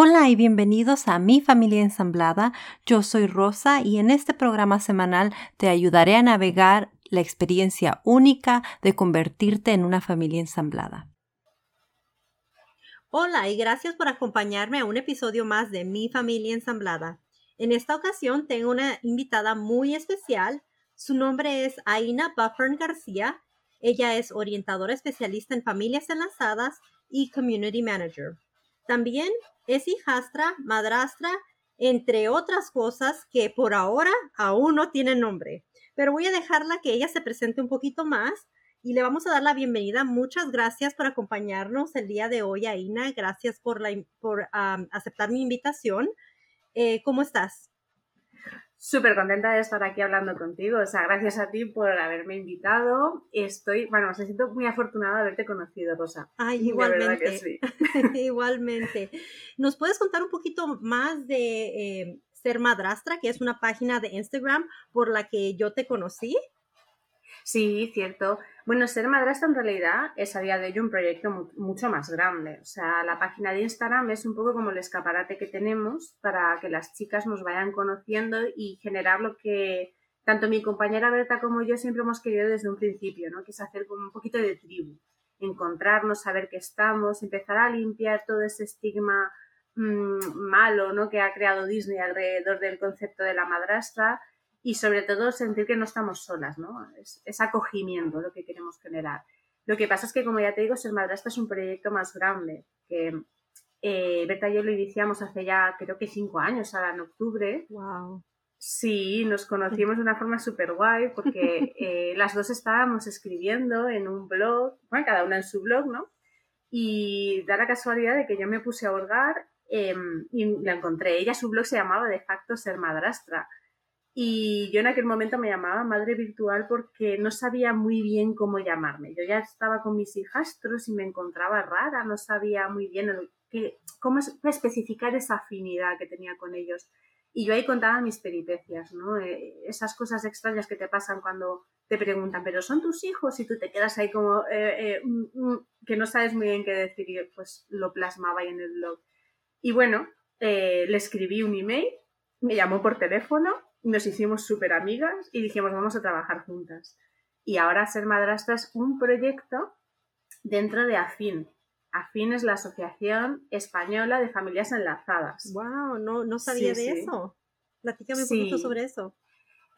Hola y bienvenidos a Mi Familia Ensamblada. Yo soy Rosa y en este programa semanal te ayudaré a navegar la experiencia única de convertirte en una familia ensamblada. Hola y gracias por acompañarme a un episodio más de Mi Familia Ensamblada. En esta ocasión tengo una invitada muy especial. Su nombre es Aina Buffern García. Ella es orientadora especialista en familias enlazadas y community manager. También es hijastra, madrastra, entre otras cosas que por ahora aún no tienen nombre. Pero voy a dejarla que ella se presente un poquito más y le vamos a dar la bienvenida. Muchas gracias por acompañarnos el día de hoy, Aina. Gracias por, la, por aceptar mi invitación. Eh, ¿Cómo estás? Súper contenta de estar aquí hablando contigo. O sea, gracias a ti por haberme invitado. Estoy, bueno, me siento muy afortunada de haberte conocido, Rosa. Ay, igualmente. Sí. igualmente. ¿Nos puedes contar un poquito más de eh, Ser Madrastra, que es una página de Instagram por la que yo te conocí? Sí, cierto. Bueno, ser madrastra en realidad es a día de hoy un proyecto mucho más grande. O sea, la página de Instagram es un poco como el escaparate que tenemos para que las chicas nos vayan conociendo y generar lo que tanto mi compañera Berta como yo siempre hemos querido desde un principio, ¿no? Que es hacer como un poquito de tribu, encontrarnos, saber qué estamos, empezar a limpiar todo ese estigma mmm, malo, ¿no? Que ha creado Disney alrededor del concepto de la madrastra y sobre todo sentir que no estamos solas, ¿no? Es, acogimiento lo que queremos generar. Lo que pasa es que, como ya te digo, Ser Madrastra es un proyecto más grande, que eh, Berta y yo lo iniciamos hace ya creo que cinco años, ahora en octubre. Wow. Sí, nos conocimos de una forma súper guay porque eh, las dos estábamos escribiendo en un blog, bueno, cada una en su blog, ¿no? Y da la casualidad de que yo me puse a holgar em, y la encontré. Ella, su blog se llamaba de facto Ser Madrastra. Y yo en aquel momento me llamaba madre virtual porque no sabía muy bien cómo llamarme. Yo ya estaba con mis hijastros y me encontraba rara, no sabía muy bien cómo especificar esa afinidad que tenía con ellos. Y yo ahí contaba mis peripecias, ¿no? Eh, esas cosas extrañas que te pasan cuando te preguntan, pero son tus hijos y tú te quedas ahí como eh, eh, mm, mm, que no sabes muy bien qué decir y pues lo plasmaba ahí en el blog. Y bueno, le escribí un email, me llamó por teléfono nos hicimos súper amigas y dijimos vamos a trabajar juntas. Y ahora Ser Madrastra es un proyecto dentro de AFIN. AFIN es la Asociación Española de Familias Enlazadas. ¡Wow! No, no sabía de eso. Platícame un poquito sobre eso.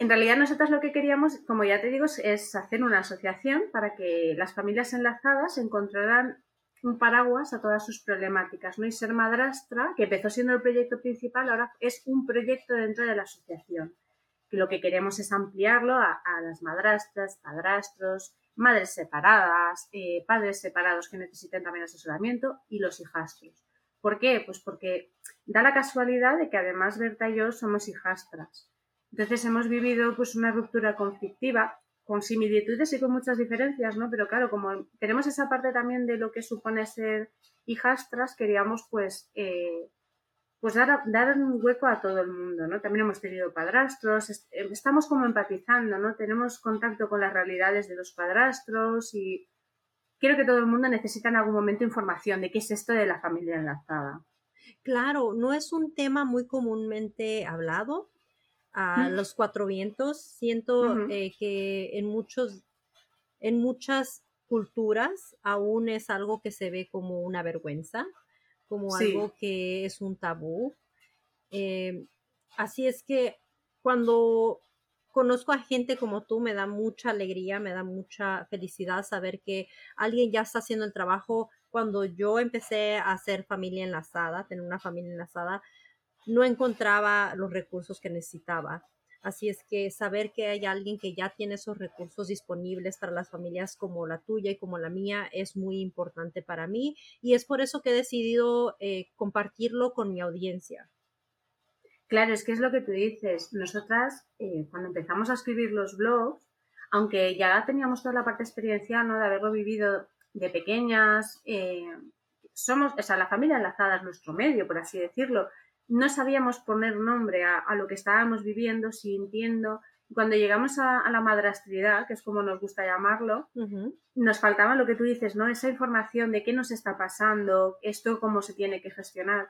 En realidad nosotras lo que queríamos, como ya te digo, es hacer una asociación para que las familias enlazadas encontraran un paraguas a todas sus problemáticas, ¿no? Y Ser Madrastra, que empezó siendo el proyecto principal, ahora es un proyecto dentro de la asociación. Que lo que queremos es ampliarlo a, las madrastras, padrastros, madres separadas, eh, padres separados que necesiten también asesoramiento y los hijastros. ¿Por qué? Pues porque da la casualidad de que además Berta y yo somos hijastras. Entonces hemos vivido pues una ruptura conflictiva con similitudes y con muchas diferencias, ¿no? Pero claro, como tenemos esa parte también de lo que supone ser hijastras, queríamos pues, eh, pues dar, dar un hueco a todo el mundo, ¿no? También hemos tenido padrastros, eh, estamos como empatizando, ¿no? Tenemos contacto con las realidades de los padrastros y creo que todo el mundo necesita en algún momento información de qué es esto de la familia enlazada. Claro, no es un tema muy comúnmente hablado, a los cuatro vientos. Siento eh, que en muchos, en muchas culturas aún es algo que se ve como una vergüenza, como algo que es un tabú. Eh, así es que cuando conozco a gente como tú, me da mucha alegría, me da mucha felicidad saber que alguien ya está haciendo el trabajo. Cuando yo empecé a hacer familia enlazada, tener una familia enlazada, no encontraba los recursos que necesitaba. Así es que saber que hay alguien que ya tiene esos recursos disponibles para las familias como la tuya y como la mía es muy importante para mí y es por eso que he decidido eh, compartirlo con mi audiencia. Claro, es que es lo que tú dices. Nosotras, eh, cuando empezamos a escribir los blogs, aunque ya teníamos toda la parte experiencial ¿no? de haberlo vivido de pequeñas, eh, somos, o sea, la familia enlazada es nuestro medio, por así decirlo, no sabíamos poner nombre a, lo que estábamos viviendo, sintiendo. Cuando llegamos a, la madrastridad, que es como nos gusta llamarlo, nos faltaba lo que tú dices, ¿no? Esa información de qué nos está pasando, esto cómo se tiene que gestionar.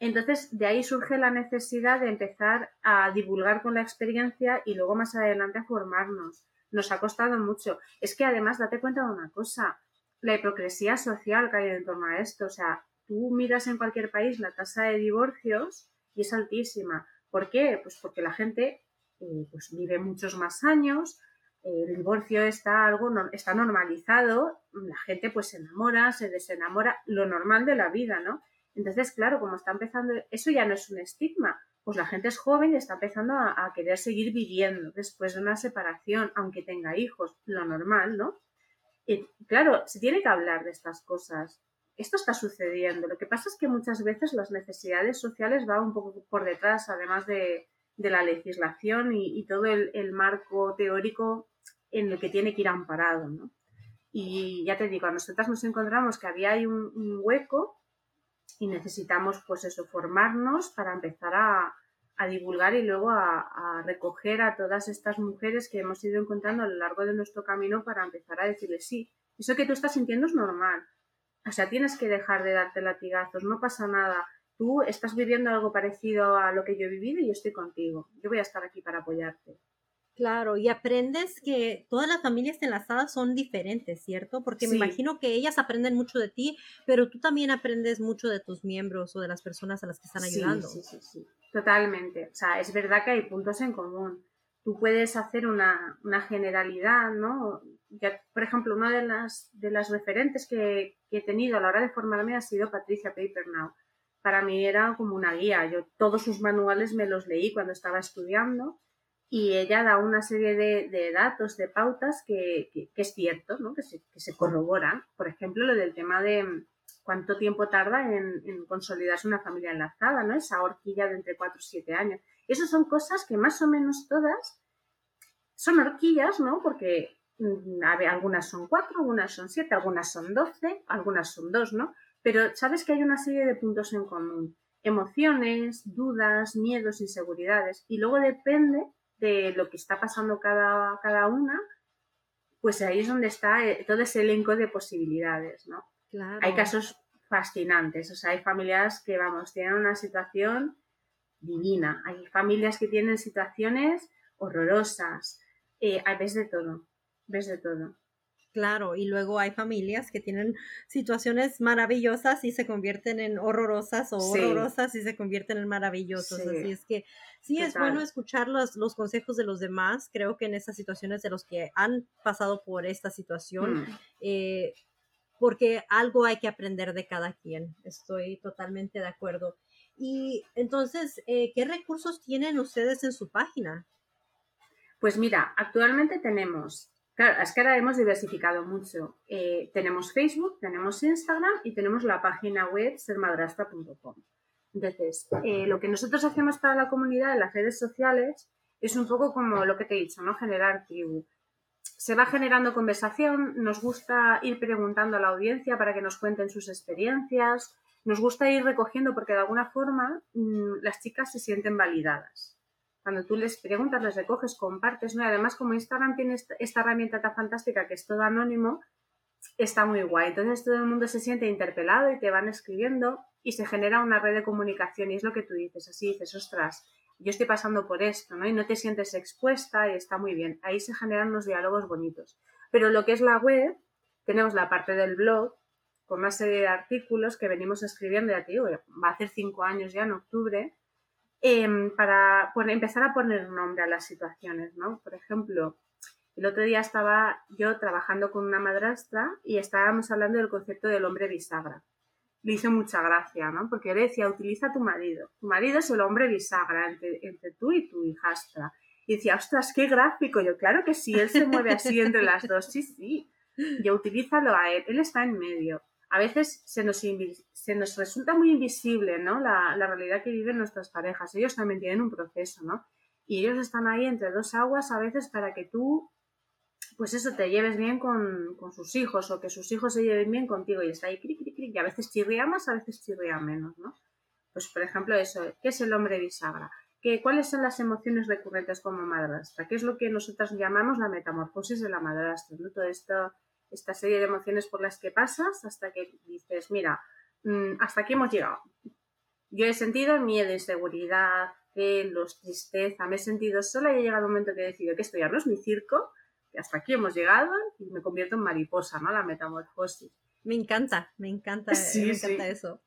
Entonces, de ahí surge la necesidad de empezar a divulgar con la experiencia y luego más adelante a formarnos. Nos ha costado mucho. Es que además, date cuenta de una cosa, la hipocresía social que hay en torno a esto. O sea, tú miras en cualquier país la tasa de divorcios y es altísima. ¿Por qué? Pues porque la gente eh, pues vive muchos más años, el divorcio está algo está normalizado, la gente pues se enamora, se desenamora, lo normal de la vida, ¿no? Entonces, claro, como está empezando, eso ya no es un estigma, pues la gente es joven y está empezando a, querer seguir viviendo después de una separación, aunque tenga hijos, lo normal, ¿no? Y claro, se tiene que hablar de estas cosas. Esto está sucediendo. Lo que pasa es que muchas veces las necesidades sociales van un poco por detrás, además de, la legislación y, todo el, marco teórico en el que tiene que ir amparado, ¿no? Y ya te digo, a nosotras nos encontramos que había ahí un hueco y necesitamos pues eso, formarnos para empezar a, divulgar y luego a, recoger a todas estas mujeres que hemos ido encontrando a lo largo de nuestro camino para empezar a decirles sí, eso que tú estás sintiendo es normal. O sea, tienes que dejar de darte latigazos, no pasa nada. Tú estás viviendo algo parecido a lo que yo he vivido y yo estoy contigo. Yo voy a estar aquí para apoyarte. Claro, y aprendes que todas las familias enlazadas son diferentes, ¿cierto? Porque me imagino que ellas aprenden mucho de ti, pero tú también aprendes mucho de tus miembros o de las personas a las que están ayudando. Sí, sí, sí, totalmente. O sea, es verdad que hay puntos en común. Tú puedes hacer una, generalidad, ¿no? Por ejemplo, una de las, de las referentes que, que he tenido a la hora de formarme ha sido Patricia Papernow. Para mí era como una guía. Yo todos sus manuales me los leí cuando estaba estudiando y ella da una serie de, datos, de pautas que, es cierto, ¿no? que, se, que se corroboran. Por ejemplo, lo del tema de mm, cuánto tiempo tarda en, consolidarse una familia enlazada, ¿no? esa horquilla de entre 4 y 7 años. Esas son cosas que más o menos todas son horquillas, ¿no? porque algunas son 4, algunas son 7, algunas son 12, algunas son 2, ¿no? Pero sabes que hay una serie de puntos en común. Emociones, dudas, miedos, inseguridades. Y luego depende de lo que está pasando cada, cada una, pues ahí es donde está eh, todo ese elenco de posibilidades, ¿no? Hay casos fascinantes, o sea, hay familias que, vamos, tienen una situación divina, hay familias que tienen situaciones horrorosas, eh, ves de todo, ves de todo. Claro, y luego hay familias que tienen situaciones maravillosas y se convierten en horrorosas o horrorosas y se convierten en maravillosas. Así es que sí es bueno escuchar los, los, consejos de los demás. Creo que en esas situaciones de los que han pasado por esta situación, mm. eh, porque algo hay que aprender de cada quien. Estoy totalmente de acuerdo. Y entonces, eh, ¿qué recursos tienen ustedes en su página? Pues mira, actualmente tenemos Claro, es que ahora hemos diversificado mucho. Eh, tenemos Facebook, tenemos Instagram y tenemos la página web sermadrastra.com. Entonces, eh, lo que nosotros hacemos para la comunidad en las redes sociales es un poco como lo que te he dicho, ¿no? Generar tribu. Se va generando conversación, nos gusta ir preguntando a la audiencia para que nos cuenten sus experiencias, nos gusta ir recogiendo porque de alguna forma mm, las chicas se sienten validadas cuando tú les preguntas, les recoges, compartes, ¿no? además, como Instagram tiene esta herramienta tan fantástica que es todo anónimo, está muy guay. Entonces todo el mundo se siente interpelado y te van escribiendo y se genera una red de comunicación y es lo que tú dices, así dices, ostras, yo estoy pasando por esto, ¿no? Y no te sientes expuesta y está muy bien. Ahí se generan unos diálogos bonitos. Pero lo que es la web, tenemos la parte del blog con una serie de artículos que venimos escribiendo, ya te digo, va a hacer cinco años ya en octubre, Em, para empezar a poner nombre a las situaciones, ¿no? Por ejemplo, el otro día estaba yo trabajando con una madrastra y estábamos hablando del concepto del hombre bisagra. Le hizo mucha gracia, ¿no? Porque le decía, utiliza tu marido. Tu marido es el hombre bisagra entre, entre tú y tu hijastra. Y decía, ostras, qué gráfico. Yo, claro que sí, él se mueve así entre las dos. Sí, sí. Yo utilízalo a él. Él está en medio a veces se nos, se nos resulta muy invisible ¿no? La, realidad que viven nuestras parejas. Ellos también tienen un proceso, ¿no? Y ellos están ahí entre dos aguas a veces para que tú, pues eso, te lleves bien con, sus hijos o que sus hijos se lleven bien contigo y está ahí cric, cric, cric, y a veces chirría más, a veces chirría menos, ¿no? Pues por ejemplo eso, ¿qué es el hombre bisagra? ¿Qué, ¿Cuáles son las emociones recurrentes como madrastra? ¿Qué es lo que nosotras llamamos la metamorfosis de la madrastra? ¿no? Todo esto esta serie de emociones por las que pasas hasta que dices, mira, mm, hasta aquí hemos llegado. Yo he sentido miedo, inseguridad, celos, tristeza, me he sentido sola y he llegado un momento que he decidido que esto ya no es mi circo, que hasta aquí hemos llegado y me convierto en mariposa, ¿no? La metamorfosis. Me encanta, me encanta, me encanta eso.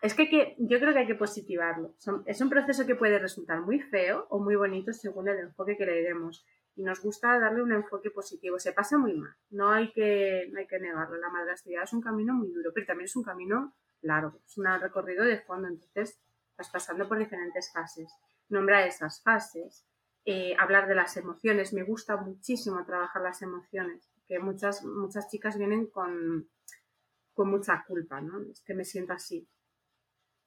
Es que, yo creo que hay que positivarlo. es un proceso que puede resultar muy feo o muy bonito según el enfoque que le demos. Y nos gusta darle un enfoque positivo. Se pasa muy mal. No hay que, no hay que negarlo. La madrastría es un camino muy duro, pero también es un camino largo. Es un recorrido de fondo. Entonces vas pasando por diferentes fases. Nombrar esas fases. Eh, hablar de las emociones. Me gusta muchísimo trabajar las emociones. Que muchas, muchas chicas vienen con, con mucha culpa, ¿no? Es que me siento así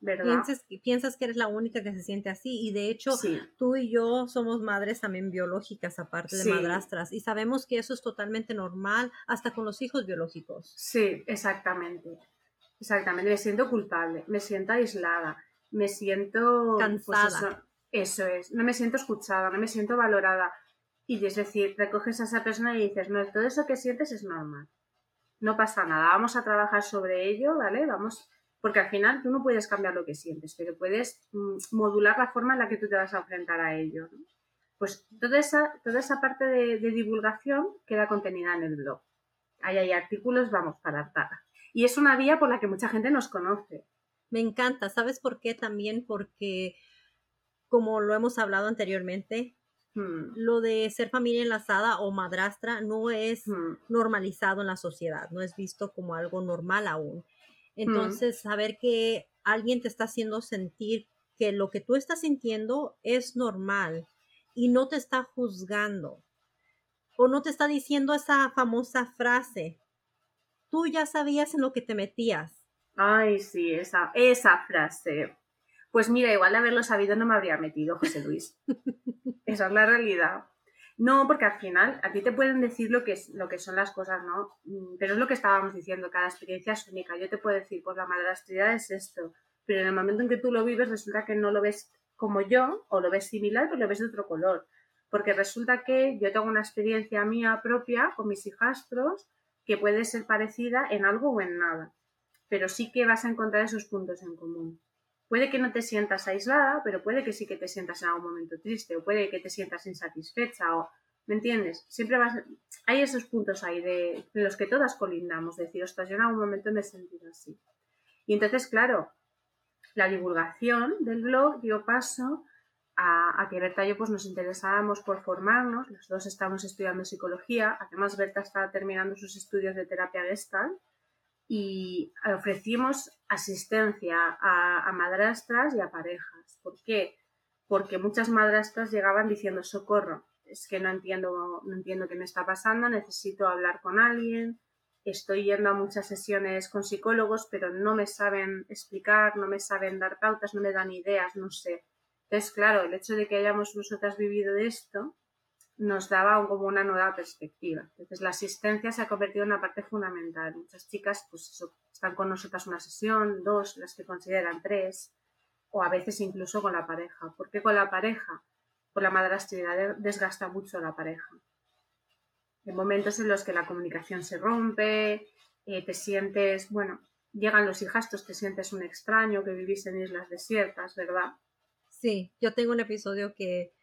Piensas, piensas que eres la única que se siente así y de hecho tú y yo somos madres también biológicas aparte de madrastras y sabemos que eso es totalmente normal hasta con los hijos biológicos. Sí, exactamente. Exactamente, me siento culpable, me siento aislada, me siento pues, cansada. eso, es, no me siento escuchada, no me siento valorada. Y es decir, recoges a esa persona y dices, no, todo eso que sientes es normal. No pasa nada, vamos a trabajar sobre ello, ¿vale? Vamos porque al final tú no puedes cambiar lo que sientes, pero puedes mm, modular la forma en la que tú te vas a enfrentar a ello. Pues toda esa, toda esa parte de, divulgación queda contenida en el blog. Ahí hay artículos, vamos, para hartar. Y es una vía por la que mucha gente nos conoce. Me encanta, ¿sabes por qué? También porque, como lo hemos hablado anteriormente, hmm. lo de ser familia enlazada o madrastra no es hmm. normalizado en la sociedad, no es visto como algo normal aún. Entonces, saber que alguien te está haciendo sentir que lo que tú estás sintiendo es normal y no te está juzgando o no te está diciendo esa famosa frase. Tú ya sabías en lo que te metías. Ay, sí, esa, esa frase. Pues mira, igual de haberlo sabido no me habría metido, José Luis. esa es la realidad. No, porque al final a ti te pueden decir lo que, es, lo que son las cosas, ¿no? Mm, pero es lo que estábamos diciendo, cada experiencia es única. Yo te puedo decir, pues la madrastría es esto, pero en el momento en que tú lo vives resulta que no lo ves como yo o lo ves similar, pero lo ves de otro color. Porque resulta que yo tengo una experiencia mía propia con mis hijastros que puede ser parecida en algo o en nada, pero sí que vas a encontrar esos puntos en común. Puede que no te sientas aislada, pero puede que sí que te sientas en algún momento triste, o puede que te sientas insatisfecha, o ¿me entiendes? Siempre vas, hay esos puntos ahí de, los que todas colindamos, decir, ostras, yo en algún momento me he sentido así. Y entonces, claro, la divulgación del blog dio paso a, que Berta y yo pues, nos interesábamos por formarnos, los dos estamos estudiando psicología, además Berta está terminando sus estudios de terapia gestal y ofrecimos asistencia a, madrastras y a parejas. ¿Por qué? Porque muchas madrastras llegaban diciendo socorro, es que no entiendo, no entiendo qué me está pasando, necesito hablar con alguien, estoy yendo a muchas sesiones con psicólogos, pero no me saben explicar, no me saben dar pautas, no me dan ideas, no sé. Entonces, claro, el hecho de que hayamos nosotras vivido de esto nos daba como una nueva perspectiva. Entonces la asistencia se ha convertido en una parte fundamental. Muchas chicas pues están con nosotras una sesión, dos, las que consideran tres, o a veces incluso con la pareja. ¿Por qué con la pareja? Por la madrastría desgasta mucho a la pareja. En momentos en los que la comunicación se rompe, eh, te sientes, bueno, llegan los hijastos, te sientes un extraño, que vivís en islas desiertas, ¿verdad? Sí, yo tengo un episodio que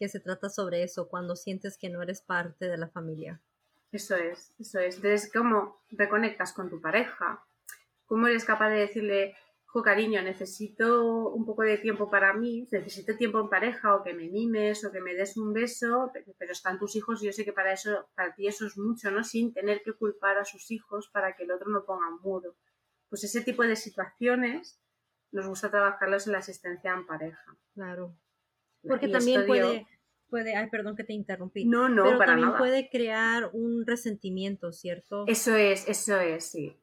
que se trata sobre eso, cuando sientes que no eres parte de la familia. Eso es, eso es. Entonces, ¿cómo reconectas con tu pareja? ¿Cómo eres capaz de decirle, jo, cariño, necesito un poco de tiempo para mí, necesito tiempo en pareja, o que me mimes, o que me des un beso, pero están tus hijos y yo sé que para eso, para ti eso es mucho, ¿no? Sin tener que culpar a sus hijos para que el otro no ponga mudo. Pues ese tipo de situaciones nos gusta trabajarlos en la asistencia en pareja. Claro. Porque también puede, puede, ay, perdón que te interrumpí. No, no, pero para también puede crear un resentimiento, ¿cierto? Eso es, eso es, sí.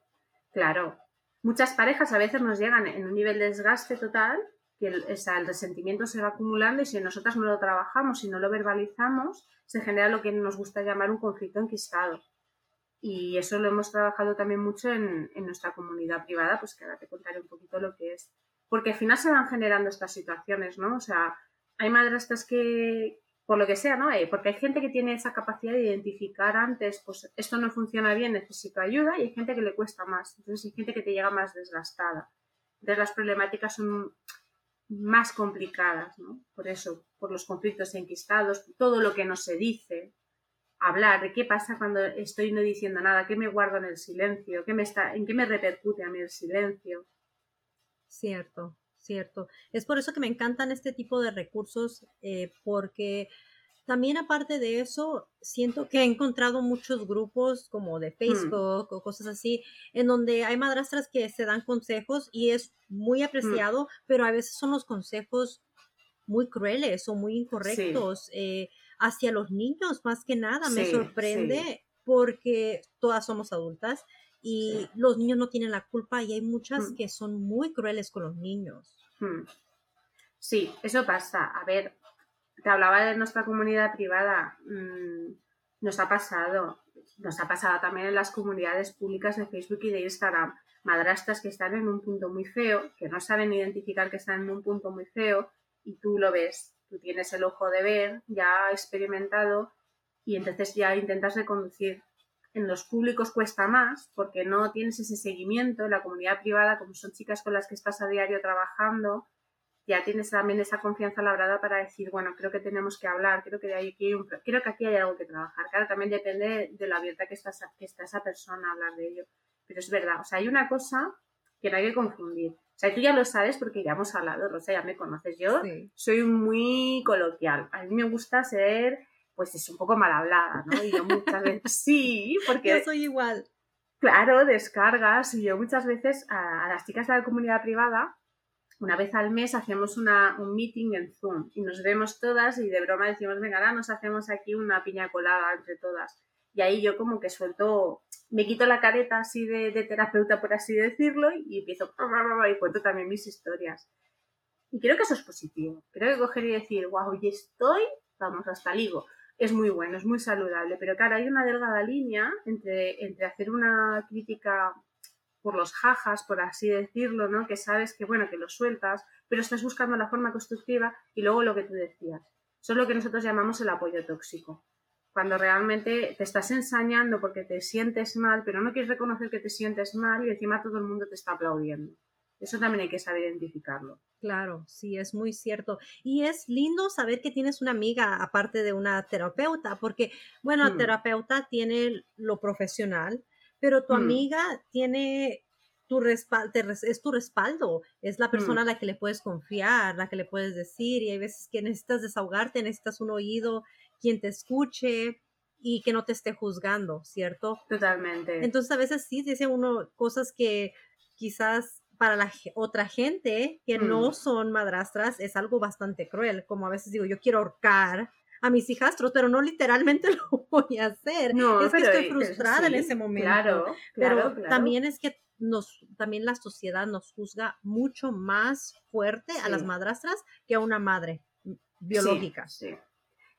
Claro. Muchas parejas a veces nos llegan en un nivel de desgaste total, que el, el resentimiento se va acumulando y si nosotras no lo trabajamos, si no lo verbalizamos, se genera lo que nos gusta llamar un conflicto enquistado. Y eso lo hemos trabajado también mucho en, en nuestra comunidad privada, pues que ahora te contaré un poquito lo que es. Porque al final se van generando estas situaciones, ¿no? O sea, hay madrastras que, por lo que sea, ¿no? Eh, porque hay gente que tiene esa capacidad de identificar antes, pues esto no funciona bien, necesito ayuda, y hay gente que le cuesta más. Entonces hay gente que te llega más desgastada. Entonces las problemáticas son más complicadas, ¿no? Por eso, por los conflictos enquistados, todo lo que no se dice, hablar de qué pasa cuando estoy no diciendo nada, qué me guardo en el silencio, qué me está, en qué me repercute a mí el silencio. Cierto, cierto. Es por eso que me encantan este tipo de recursos, eh, porque también aparte de eso, siento que he encontrado muchos grupos como de mm. Facebook o cosas así, en donde hay madrastras que se dan consejos y es muy mm. apreciado, pero a veces son los consejos muy crueles o muy incorrectos eh, hacia los niños, más que nada. Me sorprende porque todas somos adultas y los niños no tienen la culpa y hay muchas mm. que son muy crueles con los niños. Sí, eso pasa. A ver, te hablaba de nuestra comunidad privada, mm, nos ha pasado, nos ha pasado también en las comunidades públicas de Facebook y de Instagram, madrastras que están en un punto muy feo, que no saben identificar que están en un punto muy feo y tú lo ves, tú tienes el ojo de ver, ya experimentado y entonces ya intentas reconducir. En los públicos cuesta más porque no tienes ese seguimiento, en la comunidad privada, como son chicas con las que estás a diario trabajando, ya tienes también esa confianza labrada para decir, bueno, creo que tenemos que hablar, creo que, hay aquí, creo que aquí hay algo que trabajar. Claro, también depende de lo abierta que, está esa persona a hablar de ello. Pero es verdad, o sea, hay una cosa que no hay que confundir. O sea, tú ya lo sabes porque ya hemos hablado, Rosa, ya me conoces. Yo soy muy coloquial. A mí me gusta ser, pues es un poco mal hablada, ¿no? Y yo muchas veces sí, porque... Yo soy igual. Claro, descargas. Y yo muchas veces a las chicas de la comunidad privada una vez al mes hacemos una, un meeting en Zoom y nos vemos todas y de broma decimos, venga, ahora nos hacemos aquí una piña colada entre todas. Y ahí yo como que suelto, me quito la careta así de, terapeuta, por así decirlo, y empiezo y cuento también mis historias. Y creo que eso es positivo. Creo que coger y decir, wow, y estoy, vamos, hasta ligo. Es muy bueno, es muy saludable. Pero claro, hay una delgada línea entre, entre hacer una crítica por los jajas, por así decirlo, ¿no? Que sabes que, bueno, que lo sueltas, pero estás buscando la forma constructiva y luego lo que tú decías. Eso es lo que nosotros llamamos el apoyo tóxico. Cuando realmente te estás ensañando porque te sientes mal, pero no quieres reconocer que te sientes mal y encima todo el mundo te está aplaudiendo. Eso también hay que saber identificarlo. Claro, sí, es muy cierto. Y es lindo saber que tienes una amiga aparte de una terapeuta, porque, bueno, la mm. terapeuta tiene lo profesional, pero tu mm. amiga tiene tu respaldo, es tu respaldo, es la persona mm. a la que le puedes confiar, la que le puedes decir, y hay veces que necesitas desahogarte, necesitas un oído, quien te escuche y que no te esté juzgando, ¿cierto? Totalmente. Entonces a veces sí dice uno cosas que quizás para la otra gente que no mm. son madrastras es algo bastante cruel, como a veces digo, yo quiero ahorcar a mis hijastros, pero no literalmente lo voy a hacer. No, es que estoy eh, frustrada en ese momento. Claro, pero también es que nos, también la sociedad nos juzga mucho más fuerte a las madrastras que a una madre biológica. Sí,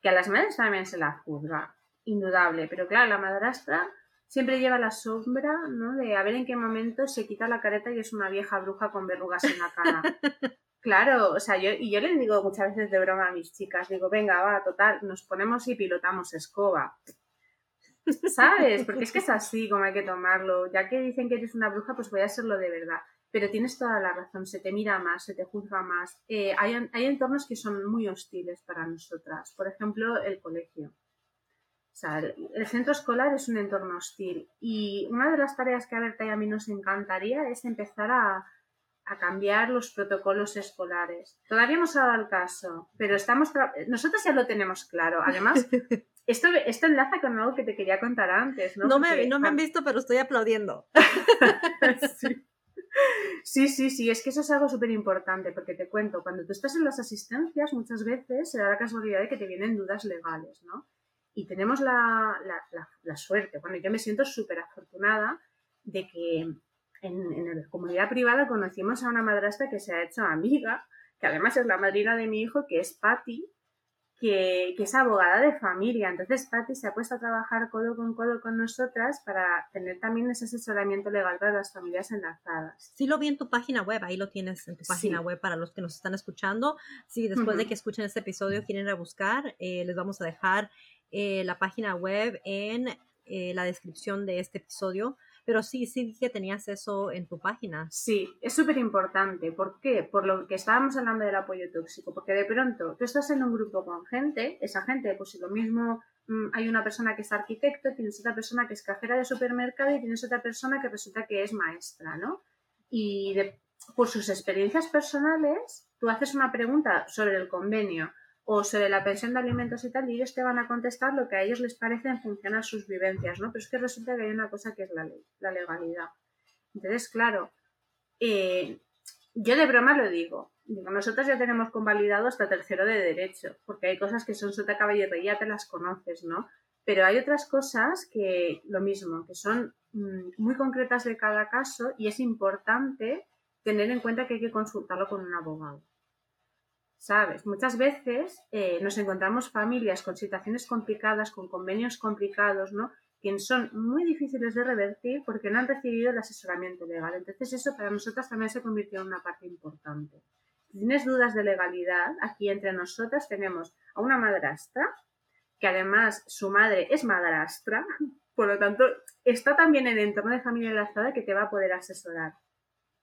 Que a las madres también se la juzga, indudable, pero claro, la madrastra siempre lleva la sombra, ¿no? De a ver en qué momento se quita la careta y es una vieja bruja con verrugas en la cara. Claro, o sea, yo, y yo les digo muchas veces de broma a mis chicas, digo, venga, va, total, nos ponemos y pilotamos escoba. ¿Sabes? Porque es que es así como hay que tomarlo. Ya que dicen que eres una bruja, pues voy a serlo de verdad. Pero tienes toda la razón, se te mira más, se te juzga más. Eh, hay, hay entornos que son muy hostiles para nosotras. Por ejemplo, el colegio. O sea, el, centro escolar es un entorno hostil. Y una de las tareas que a Berta y a mí nos encantaría es empezar a, a cambiar los protocolos escolares. Todavía no se ha dado el caso, pero estamos nosotros ya lo tenemos claro. Además, esto, esto enlaza con algo que te quería contar antes. No, no, me, no me han visto, pero estoy aplaudiendo. sí. sí, sí, es que eso es algo súper importante, porque te cuento, cuando tú estás en las asistencias, muchas veces se da la casualidad de que te vienen dudas legales, ¿no? Y tenemos la, la suerte, bueno, yo me siento súper afortunada de que en, la comunidad privada conocimos a una madrastra que se ha hecho amiga, que además es la madrina de mi hijo, que es Patty, que, es abogada de familia. Entonces, Patty se ha puesto a trabajar codo con codo con nosotras para tener también ese asesoramiento legal para las familias enlazadas. Sí, lo vi en tu página web, ahí lo tienes en tu página web para los que nos están escuchando. Si después de que escuchen este episodio quieren rebuscar, eh, les vamos a dejar eh, la página web en eh, la descripción de este episodio pero sí, sí que tenías eso en tu página. Sí, es súper importante. ¿Por qué? Por lo que estábamos hablando del apoyo tóxico, porque de pronto tú estás en un grupo con gente, esa gente, pues lo mismo mm, hay una persona que es arquitecto, tienes otra persona que es cajera de supermercado y tienes otra persona que resulta que es maestra, ¿no? Y por sus experiencias personales, tú haces una pregunta sobre el convenio o sobre la pensión de alimentos y tal, y ellos te van a contestar lo que a ellos les parece en función a sus vivencias, ¿no? Pero es que resulta que hay una cosa que es la ley, la legalidad. Entonces, claro, eh, yo de broma lo digo. Digo, nosotros ya tenemos convalidado hasta tercero de derecho, porque hay cosas que son sota caballería, te las conoces, ¿no? Pero hay otras cosas que, lo mismo, que son mm, muy concretas de cada caso y es importante tener en cuenta que hay que consultarlo con un abogado. ¿Sabes? Muchas veces eh, nos encontramos familias con situaciones complicadas, con convenios complicados, ¿no? Que son muy difíciles de revertir porque no han recibido el asesoramiento legal. Entonces eso para nosotras también se convirtió en una parte importante. Si tienes dudas de legalidad, aquí entre nosotras tenemos a una madrastra, que además su madre es madrastra, por lo tanto está también en el entorno de familia enlazada que te va a poder asesorar.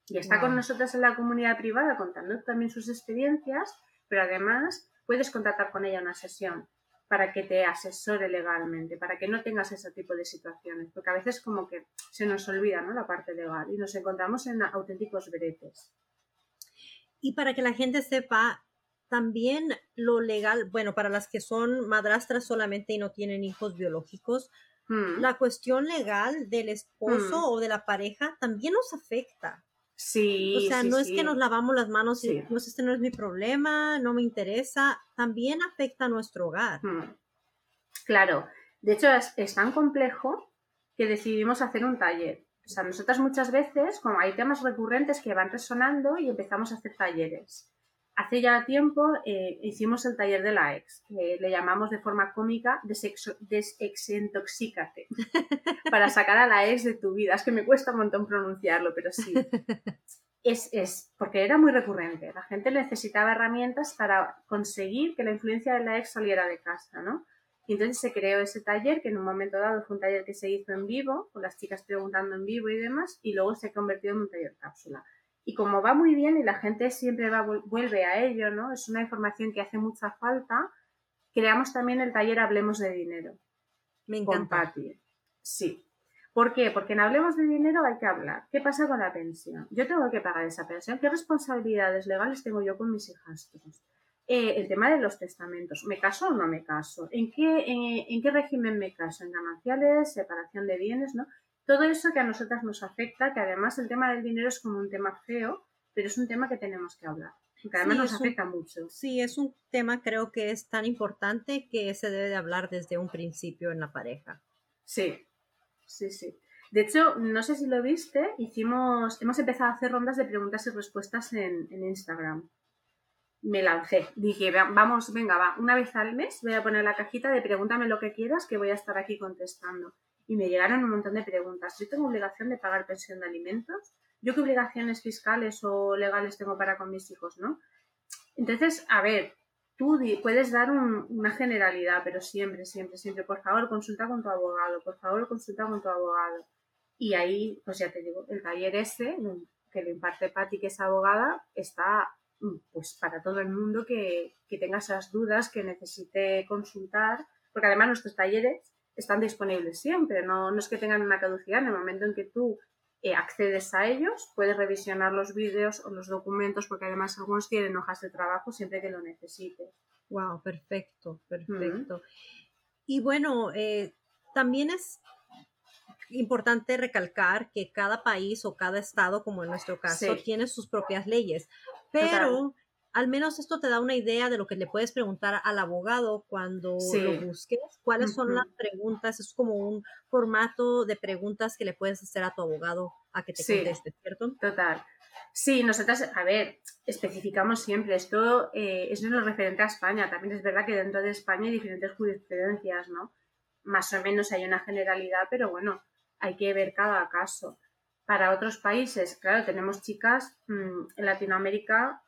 Y está con nosotras en la comunidad privada contando también sus experiencias, pero además puedes contactar con ella una sesión para que te asesore legalmente, para que no tengas ese tipo de situaciones, porque a veces como que se nos olvida ¿no? la parte legal y nos encontramos en auténticos bretes. Y para que la gente sepa, también lo legal, bueno, para las que son madrastras solamente y no tienen hijos biológicos, hmm. la cuestión legal del esposo hmm. o de la pareja también nos afecta. Sí. O sea, no es que nos lavamos las manos y pues este no es mi problema, no me interesa, también afecta a nuestro hogar. Hmm. Claro, de hecho es, tan complejo que decidimos hacer un taller. O sea, nosotras muchas veces, como hay temas recurrentes que van resonando y empezamos a hacer talleres. Hace ya tiempo eh, hicimos el taller de la ex, que le llamamos de forma cómica desexintoxícate, para sacar a la ex de tu vida. Es que me cuesta un montón pronunciarlo, pero sí. Es, es, porque era muy recurrente. La gente necesitaba herramientas para conseguir que la influencia de la ex saliera de casa, ¿no? Y entonces se creó ese taller, que en un momento dado fue un taller que se hizo en vivo, con las chicas preguntando en vivo y demás, y luego se ha convertido en un taller cápsula. Y como va muy bien y la gente siempre va, vuelve a ello, ¿no? Es una información que hace mucha falta. Creamos también el taller Hablemos de Dinero. Me encanta. Sí. ¿Por qué? Porque en Hablemos de Dinero hay que hablar. ¿Qué pasa con la pensión? Yo tengo que pagar esa pensión. ¿Qué responsabilidades legales tengo yo con mis hijastros? Eh, el tema de los testamentos. ¿Me caso o no me caso? ¿En qué, en qué régimen me caso? ¿En gananciales? ¿Separación de bienes? ¿no? Todo eso que a nosotras nos afecta, que además el tema del dinero es como un tema feo, pero es un tema que tenemos que hablar, que además nos afecta mucho. Sí, es un tema creo que es tan importante que se debe de hablar desde un principio en la pareja. Sí, sí, sí. De hecho, no sé si lo viste, hicimos, hemos empezado a hacer rondas de preguntas y respuestas en, en Instagram. Me lancé, dije, vamos, venga, va, una vez al mes voy a poner la cajita de pregúntame lo que quieras que voy a estar aquí contestando y me llegaron un montón de preguntas. ¿Yo tengo obligación de pagar pensión de alimentos? ¿Yo qué obligaciones fiscales o legales tengo para con mis hijos, no? Entonces, a ver, tú puedes dar una generalidad, pero siempre, siempre, siempre, por favor, consulta con tu abogado, por favor, consulta con tu abogado. Y ahí, pues ya te digo, el taller ese, que le imparte Patti, que es abogada, está pues para todo el mundo que, que tenga esas dudas, que necesite consultar, porque además nuestros talleres están disponibles siempre, no, no es que tengan una caducidad, en el momento en que tú eh, accedes a ellos, puedes revisionar los vídeos o los documentos, porque además algunos tienen hojas de trabajo siempre que lo necesites. Wow, perfecto, perfecto. Y bueno, eh, también es importante recalcar que cada país o cada estado, como en nuestro caso, tiene sus propias leyes, pero al menos esto te da una idea de lo que le puedes preguntar al abogado cuando lo busques. ¿Cuáles son las preguntas? Es como un formato de preguntas que le puedes hacer a tu abogado a que te conteste, ¿cierto? Total. Sí, nosotras, a ver, especificamos siempre, esto eh, es lo referente a España. También es verdad que dentro de España hay diferentes jurisprudencias, ¿no? Más o menos hay una generalidad, pero bueno, hay que ver cada caso. Para otros países, claro, tenemos chicas mm, en Latinoamérica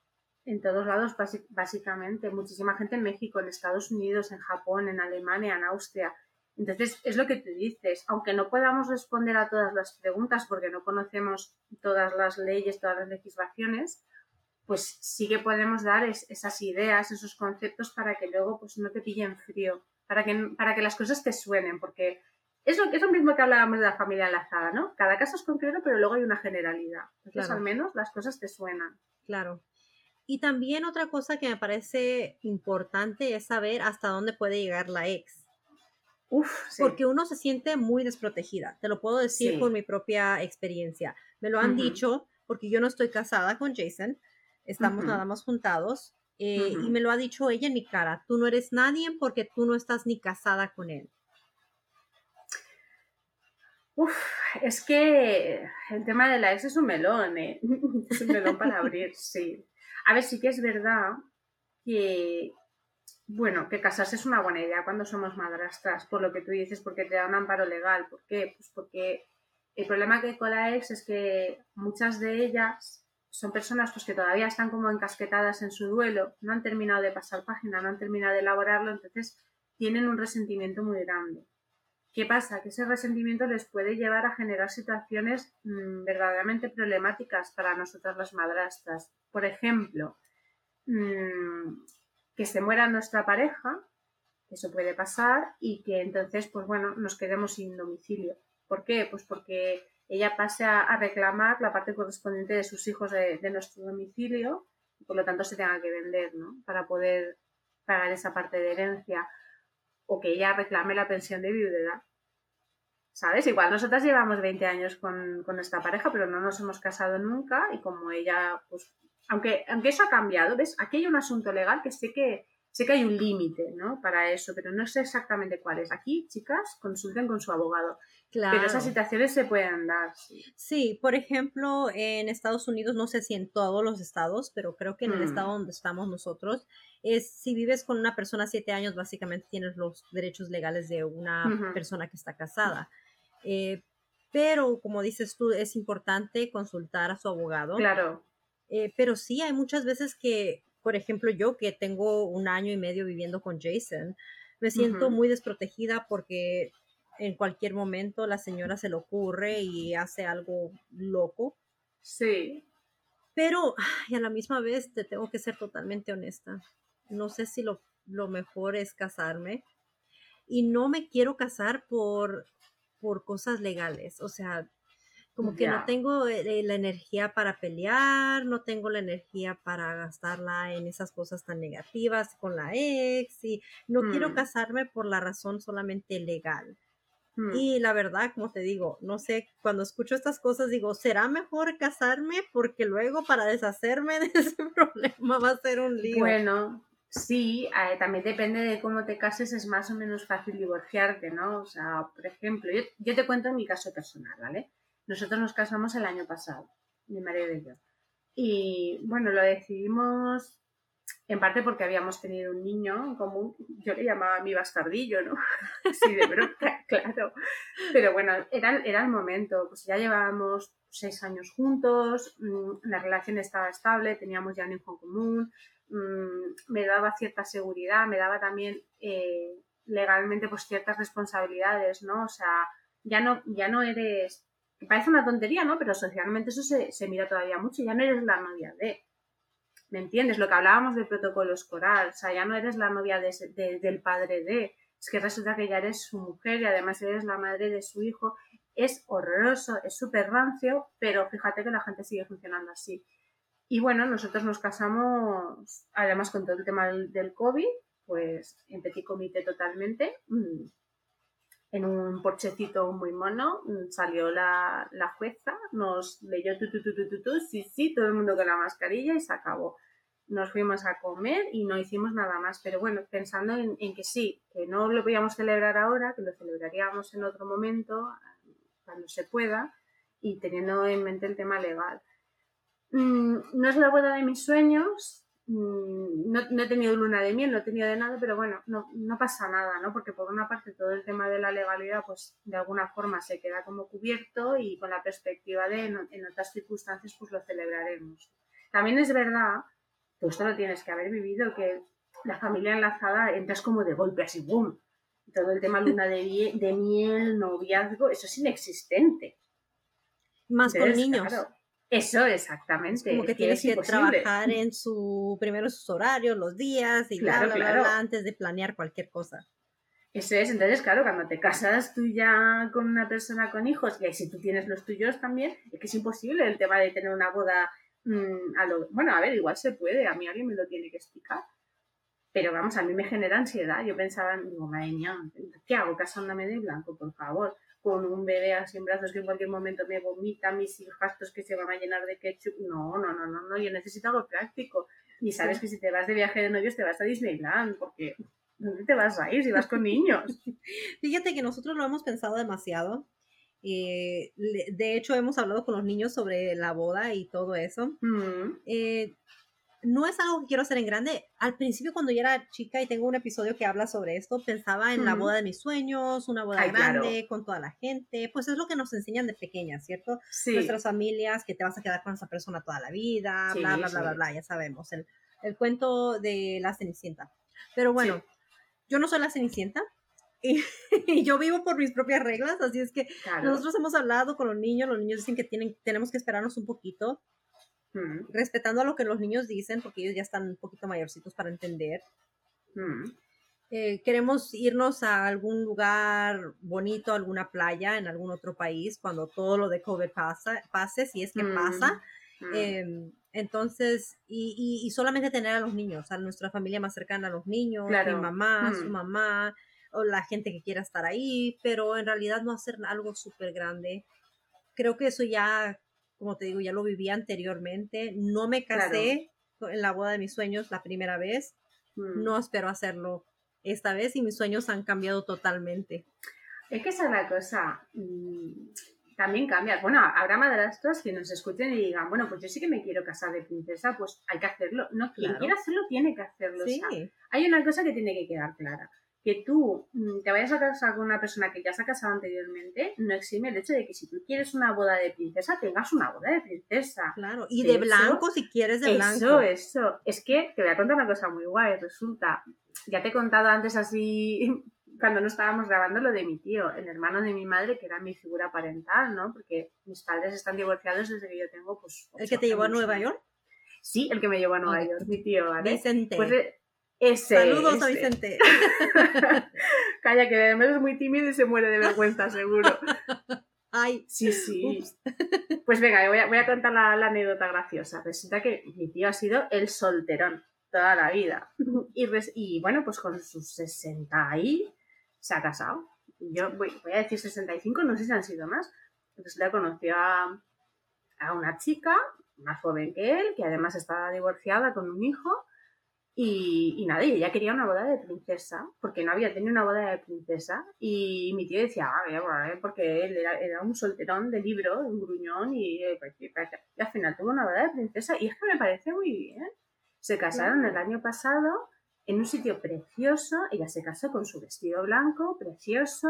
en todos lados, básicamente. Muchísima gente en México, en Estados Unidos, en Japón, en Alemania, en Austria. Entonces, es lo que te dices, aunque no podamos responder a todas las preguntas porque no conocemos todas las leyes, todas las legislaciones, pues sí que podemos dar esas ideas, esos conceptos para que luego pues no te pillen frío, para que, para que las cosas te suenen, porque es lo, es lo mismo que hablábamos de la familia enlazada, ¿no? Cada caso es concreto, pero luego hay una generalidad. Entonces, al menos las cosas te suenan. Claro. Y también otra cosa que me parece importante es saber hasta dónde puede llegar la ex. Uf, Porque uno se siente muy desprotegida. Te lo puedo decir por mi propia experiencia. Me lo han dicho porque yo no estoy casada con Jason. Estamos nada más juntados. Eh, y me lo ha dicho ella en mi cara. Tú no eres nadie porque tú no estás ni casada con él. Uf, es que el tema de la ex es un melón, ¿eh? Es un melón para abrir, sí. A ver, sí que es verdad que, bueno, que casarse es una buena idea cuando somos madrastras, por lo que tú dices, porque te da un amparo legal. ¿Por qué? Pues porque el problema que hay con la ex es que muchas de ellas son personas pues, que todavía están como encasquetadas en su duelo, no han terminado de pasar página, no han terminado de elaborarlo, entonces tienen un resentimiento muy grande. ¿Qué pasa? Que ese resentimiento les puede llevar a generar situaciones mm, verdaderamente problemáticas para nosotras las madrastras. Por ejemplo, mm, que se muera nuestra pareja, eso puede pasar, y que entonces, pues bueno, nos quedemos sin domicilio. ¿Por qué? Pues porque ella pase a, reclamar la parte correspondiente de sus hijos de, nuestro domicilio y por lo tanto se tenga que vender, ¿no? Para poder pagar esa parte de herencia o que ella reclame la pensión de viudedad. ¿Sabes? Igual nosotras llevamos 20 años con, con esta pareja, pero no nos hemos casado nunca y como ella, pues, aunque, aunque eso ha cambiado, ¿ves? Aquí hay un asunto legal que sé que, sé que hay un límite, ¿no? Para eso, pero no sé exactamente cuál es. Aquí, chicas, consulten con su abogado. Claro. Pero esas situaciones se pueden dar. Sí. por ejemplo, en Estados Unidos, no sé si en todos los estados, pero creo que en el mm. estado donde estamos nosotros, es si vives con una persona siete años, básicamente tienes los derechos legales de una persona que está casada. Eh, pero, como dices tú, es importante consultar a su abogado. Claro. Eh, pero sí, hay muchas veces que, por ejemplo, yo que tengo un año y medio viviendo con Jason, me siento muy desprotegida porque en cualquier momento la señora se le ocurre y hace algo loco. Sí. Pero y a la misma vez te tengo que ser totalmente honesta. No sé si lo, mejor es casarme. Y no me quiero casar por, por cosas legales. O sea, como que no tengo eh, la energía para pelear, no tengo la energía para gastarla en esas cosas tan negativas con la ex y no quiero mm. casarme por la razón solamente legal. Hmm. Y la verdad, como te digo, no sé, cuando escucho estas cosas digo, ¿será mejor casarme? Porque luego para deshacerme de ese problema va a ser un lío. Bueno, sí, eh, también depende de cómo te cases, es más o menos fácil divorciarte, ¿no? O sea, por ejemplo, yo, yo te cuento en mi caso personal, ¿vale? Nosotros nos casamos el año pasado, mi marido y yo. Y bueno, lo decidimos en parte porque habíamos tenido un niño en común, yo le llamaba mi bastardillo, ¿no? Sí, de broma, claro. Pero bueno, era, era el momento, pues ya llevábamos seis años juntos, mm, la relación estaba estable, teníamos ya un hijo en común, mm, me daba cierta seguridad, me daba también eh, legalmente pues ciertas responsabilidades, ¿no? O sea, ya no, ya no eres, parece una tontería, ¿no? Pero socialmente eso se, se mira todavía mucho, ya no eres la novia de ¿Me entiendes? Lo que hablábamos de protocolo escolar, o sea, ya no eres la novia del padre de, es que resulta que ya eres su mujer y además eres la madre de su hijo. Es horroroso, es súper rancio, pero fíjate que la gente sigue funcionando así. Y bueno, nosotros nos casamos, además con todo el tema del, COVID, pues en petit comité totalmente. Mm, en un porchecito muy mono, mm, salió la, la jueza, nos leyó tu, tu, tu, tu, tu, sí, sí, todo el mundo con la mascarilla y se acabó. Nos fuimos a comer y no hicimos nada más, pero bueno, pensando en, que sí, que no lo podíamos celebrar ahora, que lo celebraríamos en otro momento, cuando se pueda, y teniendo en mente el tema legal. Mm, no es la boda de mis sueños, Mm, no, he tenido luna de miel, no he tenido de nada, pero bueno, no, pasa nada, ¿no? Porque por una parte todo el tema de la legalidad, pues de alguna forma se queda como cubierto y con la perspectiva de en, otras circunstancias, pues lo celebraremos. También es verdad, tú esto lo tienes que haber vivido, que la familia enlazada entras como de golpe, así, ¡boom! todo el tema luna de, de miel, noviazgo, eso es inexistente. Más con niños. Eso exactamente. como que tienes que trabajar en su primero sus horarios, los días y claro, bla, antes de planear cualquier cosa. Eso es, entonces, claro, cuando te casas tú ya con una persona con hijos, y si tú tienes los tuyos también, es que es imposible el tema de tener una boda mm, a lo... Bueno, a ver, igual se puede, a mí alguien me lo tiene que explicar. Pero vamos, a mí me genera ansiedad. Yo pensaba, digo, madre mía, ¿qué hago casándome de blanco, por favor? Con un bebé así en brazos que en cualquier momento me vomita, mis hijastos que se van a llenar de ketchup. No, no, no, no, no, yo necesito algo práctico. Y sabes que si te vas de viaje de novios te vas a Disneyland, porque ¿Dónde te vas a ir si vas con niños? Fíjate que nosotros lo hemos pensado demasiado. Eh, de hecho, hemos hablado con los niños sobre la boda y todo eso. Mm. Eh, no es algo que quiero hacer en grande. Al principio, cuando yo era chica y tengo un episodio que habla sobre esto, pensaba en la boda de mis sueños, una boda grande con toda la gente. Pues es lo que nos enseñan de pequeñas, ¿cierto? Nuestras familias, que te vas a quedar con esa persona toda la vida, bla, bla, bla, bla, bla, ya sabemos. El, el cuento de la Cenicienta. Pero bueno, yo no soy la Cenicienta. Y, yo vivo por mis propias reglas, así es que nosotros hemos hablado con los niños, los niños dicen que tienen, tenemos que esperarnos un poquito, mm. respetando a lo que los niños dicen, porque ellos ya están un poquito mayorcitos para entender. Mm. Eh, queremos irnos a algún lugar bonito, alguna playa en algún otro país cuando todo lo de COVID pasa, pase, si es que mm. pasa. Em, entonces, y, y, solamente tener a los niños, a nuestra familia más cercana a los niños, mi mamá, su mamá, o la gente que quiera estar ahí, pero en realidad no hacer algo súper grande. Creo que eso ya, como te digo, ya lo viví anteriormente. No me casé en la boda de mis sueños la primera vez. No espero hacerlo esta vez y mis sueños han cambiado totalmente. Es que esa es la cosa. Mm, también cambia. Bueno, habrá madrastros que nos escuchen y digan, bueno, pues yo sí que me quiero casar de princesa, pues hay que hacerlo. No, quien quiera hacerlo tiene que hacerlo. Sí. hay una cosa que tiene que quedar clara. Que tú mm, te vayas a casar con una persona que ya se ha casado anteriormente, no exime el hecho de que si tú quieres una boda de princesa, tengas una boda de princesa. Claro, y de, blanco si quieres de blanco. Eso, eso. Es que te voy a contar una cosa muy guay. Resulta, ya te he contado antes así cuando no estábamos grabando lo de mi tío, el hermano de mi madre, que era mi figura parental, ¿no? Porque mis padres están divorciados desde que yo tengo, pues... ¿El que te llevó a Nueva York? Sí, el que me llevó a Nueva York, mi tío, ¿vale? Vicente. Pues eh, ese. Saludos a Vicente. Calla, que además es muy tímido y se muere de vergüenza, seguro. Ay, sí, sí. Pues venga, voy a, voy a contar la, anécdota graciosa. Resulta que mi tío ha sido el solterón toda la vida. Y, y bueno, pues con sus 60 y se ha casado. Yo voy, a decir 65, no sé si han sido más. Entonces le conoció a, a una chica más joven que él, que además estaba divorciada con un hijo. Y, y, nada, y ella quería una boda de princesa, porque no había tenido una boda de princesa. Y mi tío decía, ah, ver, porque él era, era, un solterón de libro, un gruñón, y, pues, y, al final tuvo una boda de princesa. Y es que me parece muy bien. Se casaron el año pasado en un sitio precioso. Ella se casó con su vestido blanco, precioso,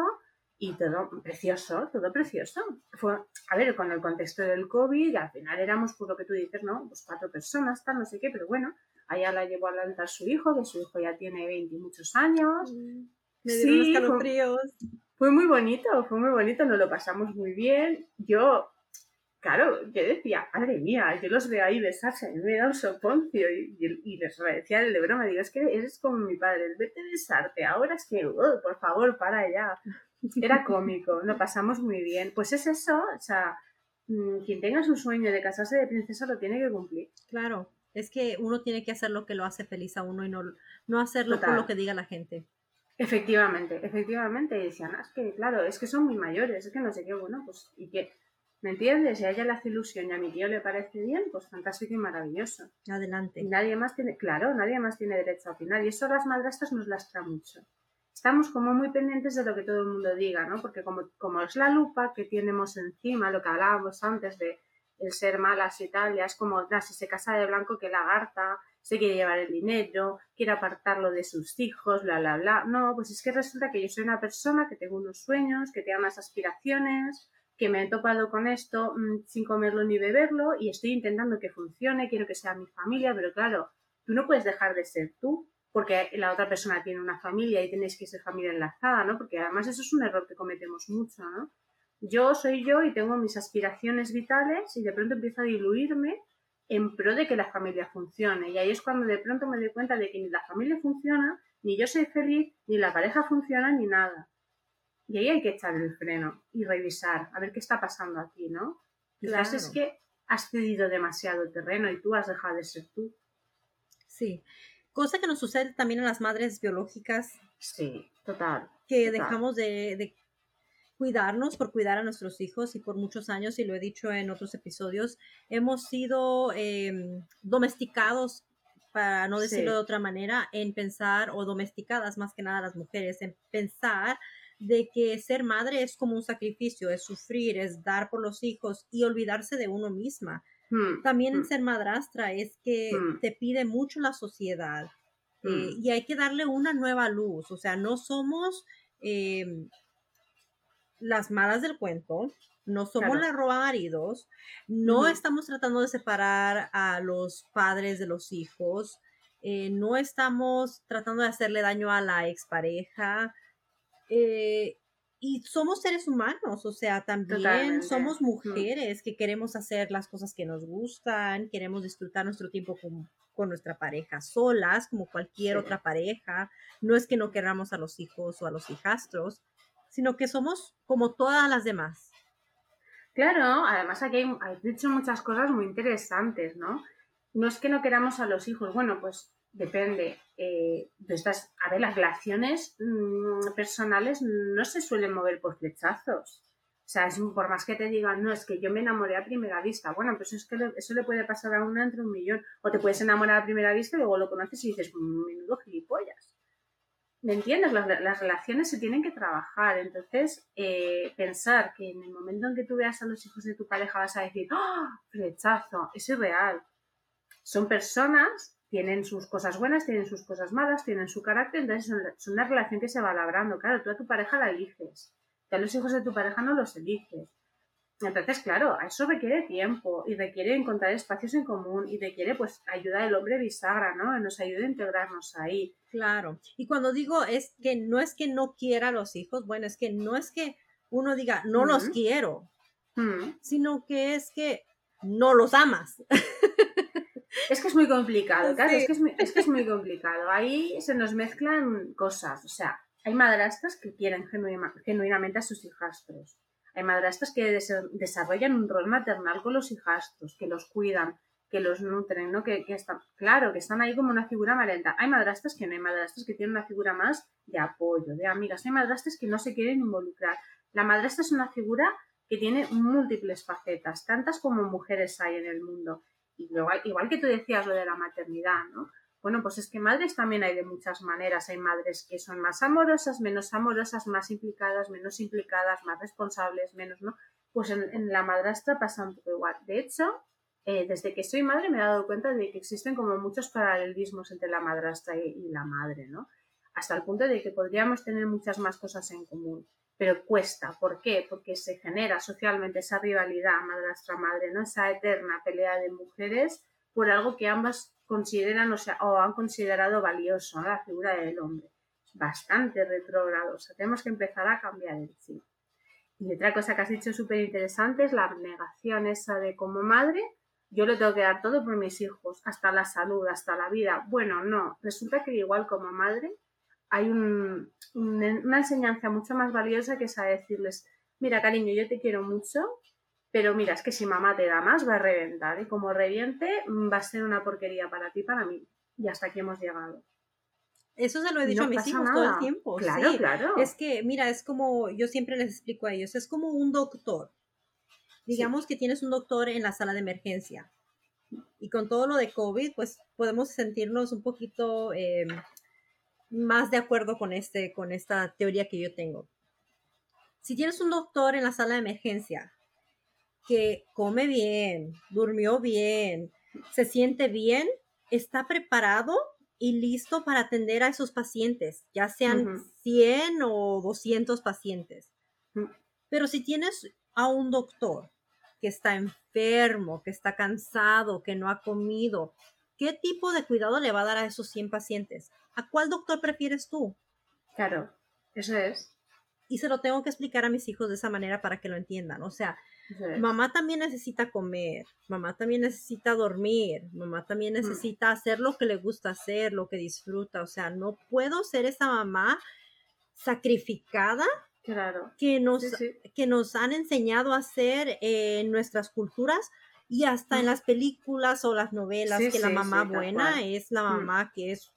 y todo precioso, todo precioso. Fue, a ver, con el contexto del COVID, al final éramos, por lo que tú dices, ¿no? Pues cuatro personas, tal, no sé qué, pero bueno, allá la llevó al altar su hijo, que su hijo ya tiene 20 y muchos años. Mm, me dieron sí, Fue, fue muy bonito, fue muy bonito, nos lo pasamos muy bien. Yo Claro, yo decía, madre mía, yo los veo ahí besarse, me da un soponcio y, y, les decía de broma, digo, es que eres como mi padre, el vete a besarte, ahora es que, oh, por favor, para ya. Era cómico, lo pasamos muy bien. Pues es eso, o sea, mm, quien tenga su sueño de casarse de princesa lo tiene que cumplir. Claro, es que uno tiene que hacer lo que lo hace feliz a uno y no, no hacerlo por lo que diga la gente. Efectivamente, efectivamente. Y decían, ah, es que, claro, es que son muy mayores, es que no sé qué, bueno, pues, y que ¿Me entiendes? Si a ella le hace ilusión y a mi tío le parece bien, pues fantástico y maravilloso. Adelante. nadie más tiene, claro, nadie más tiene derecho a opinar. Y eso a las madrastras nos lastra mucho. Estamos como muy pendientes de lo que todo el mundo diga, ¿no? Porque como, como es la lupa que tenemos encima, lo que hablábamos antes de el ser malas y tal, ya es como, si se casa de blanco que lagarta, se quiere llevar el dinero, quiere apartarlo de sus hijos, bla, bla, bla. No, pues es que resulta que yo soy una persona que tengo unos sueños, que tengo unas aspiraciones, que me he topado con esto mm, sin comerlo ni beberlo y estoy intentando que funcione, quiero que sea mi familia, pero claro, tú no puedes dejar de ser tú. porque la otra persona tiene una familia y tenéis que ser familia enlazada, ¿no? Porque además eso es un error que cometemos mucho, ¿no? Yo soy yo y tengo mis aspiraciones vitales y de pronto empiezo a diluirme en pro de que la familia funcione. Y ahí es cuando de pronto me doy cuenta de que ni la familia funciona, ni yo soy feliz, ni la pareja funciona, ni nada. Y ahí hay que echar el freno y revisar, a ver qué está pasando aquí, ¿no? Quizás es que has cedido demasiado terreno y tú has dejado de ser tú. Sí. Cosa que nos sucede también a las madres biológicas. Sí, total. Que dejamos de, cuidarnos por cuidar a nuestros hijos y por muchos años, y lo he dicho en otros episodios, hemos sido em, domesticados, para no decirlo de otra manera, en pensar, o domesticadas más que nada las mujeres, en pensar de que ser madre es como un sacrificio, es sufrir, es dar por los hijos y olvidarse de uno misma. Hmm, También hmm. ser madrastra es que hmm. te pide mucho la sociedad eh, y hay que darle una nueva luz, o sea, no somos em, las malas del cuento, no somos las roba maridos, no estamos tratando de separar a los padres de los hijos, eh, no estamos tratando de hacerle daño a la expareja, eh, y somos seres humanos, o sea, también somos mujeres que queremos hacer las cosas que nos gustan, queremos disfrutar nuestro tiempo con, nuestra pareja solas, como cualquier otra pareja. No es que no queramos a los hijos o a los hijastros, sino que somos como todas las demás. Claro, además aquí hay, dicho muchas cosas muy interesantes, ¿no? No es que no queramos a los hijos, bueno, pues depende. Eh, a ver, las relaciones mm, personales no se suelen mover por flechazos. O sea, es, por más que te digan, no, es que yo me enamoré a primera vista. Bueno, pues es que eso le puede pasar a una entre un millón. O te puedes enamorar a primera vista y luego lo conoces y dices, mm, menudo gilipollas. ¿Me entiendes? Las, relaciones se tienen que trabajar. Entonces, eh, pensar que en el momento en que tú veas a los hijos de tu pareja vas a decir, ¡ah! Flechazo, es irreal. Son personas tienen sus cosas buenas, tienen sus cosas malas, tienen su carácter, entonces es una relación que se va labrando. Claro, tú a tu pareja la eliges, tú a los hijos de tu pareja no los eliges. Entonces, claro, eso requiere tiempo y requiere encontrar espacios en común y requiere pues ayuda del hombre bisagra, ¿no? Que nos ayude a integrarnos ahí. Claro. Y cuando digo es que no es que no quiera a los hijos, bueno, es que no es que uno diga no los quiero, sino que es que no los amas. Es que es muy complicado, claro, es, que es, muy, complicado. Ahí se nos mezclan cosas. O sea, hay madrastras que quieren genuinamente a sus hijastros. Hay madrastras que desarrollan un rol maternal con los hijastros, que los cuidan, que los nutren, ¿no? Que, están, claro, que están ahí como una figura marenta. Hay madrastras que no, hay madrastras que tienen una figura más de apoyo, de amigas. Hay madrastras que no se quieren involucrar. La madrastra es una figura que tiene múltiples facetas, tantas como mujeres hay en el mundo igual, igual que tú decías lo de la maternidad, ¿no? Bueno, pues es que madres también hay de muchas maneras. Hay madres que son más amorosas, menos amorosas, más implicadas, menos implicadas, más responsables, menos, ¿no? Pues en, la madrastra pasa un poco igual. De hecho, eh, desde que soy madre me he dado cuenta de que existen como muchos paralelismos entre la madrastra y la madre, ¿no? Hasta el punto de que podríamos tener muchas más cosas en común pero cuesta. ¿Por qué? Porque se genera socialmente esa rivalidad madrastra-madre, ¿no? Esa eterna pelea de mujeres por algo que ambas consideran o, sea, o han considerado valioso, la figura del hombre. Bastante retrógrado, tenemos que empezar a cambiar el chip. Y otra cosa que has dicho súper interesante es la abnegación esa de como madre, yo le tengo que dar todo por mis hijos, hasta la salud, hasta la vida. Bueno, no, resulta que igual como madre hay una enseñanza mucho más valiosa que es a decirles, mira cariño, yo te quiero mucho, pero mira, es que si mamá te da más va a reventar y como reviente va a ser una porquería para ti, para mí. Y hasta aquí hemos llegado. Eso se lo he dicho a mis hijos todo el tiempo. Claro, claro. Es que, mira, es como, yo siempre les explico a ellos, es como un doctor. Digamos que tienes un doctor en la sala de emergencia. Y con todo lo de COVID, pues podemos sentirnos un poquito eh, más de acuerdo con, este, con esta teoría que yo tengo. Si tienes un doctor en la sala de emergencia que come bien, durmió bien, se siente bien, está preparado y listo para atender a esos pacientes, ya sean 100 o 200 pacientes. Pero si tienes a un doctor que está enfermo, que está cansado, que no ha comido, ¿qué tipo de cuidado le va a dar a esos 100 pacientes? ¿a cuál doctor prefieres tú? Claro, eso es. Y se lo tengo que explicar a mis hijos de esa manera para que lo entiendan. O sea, mamá también necesita comer, mamá también necesita dormir, mamá también mm. necesita hacer lo que le gusta hacer, lo que disfruta. O sea, no puedo ser esa mamá sacrificada claro. que, nos, que nos han enseñado a hacer en nuestras culturas y hasta en las películas o las novelas que la mamá buena es la mm. mamá que es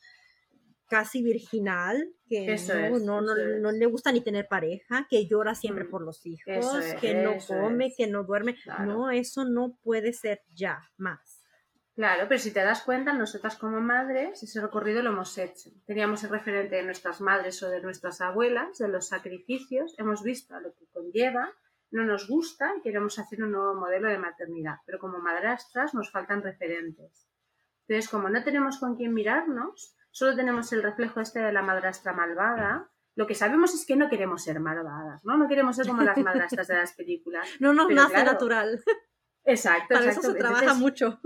casi virginal, que no, no, no, le gusta ni tener pareja, que llora siempre mm. por los hijos, que no come, que no duerme. No, eso no puede ser ya más. Claro, pero si te das cuenta, nosotras como madres, ese recorrido lo hemos hecho. Teníamos el referente de nuestras madres o de nuestras abuelas, de los sacrificios, hemos visto lo que conlleva, no nos gusta y queremos hacer un nuevo modelo de maternidad, pero como madrastras nos faltan referentes. Entonces, como no tenemos con quién mirarnos, solo tenemos el reflejo este de la madrastra malvada. Lo que sabemos es que no queremos ser malvadas, ¿no? No queremos ser como las madrastras de las películas. No nos nace natural. Exacto, Para eso se trabaja mucho.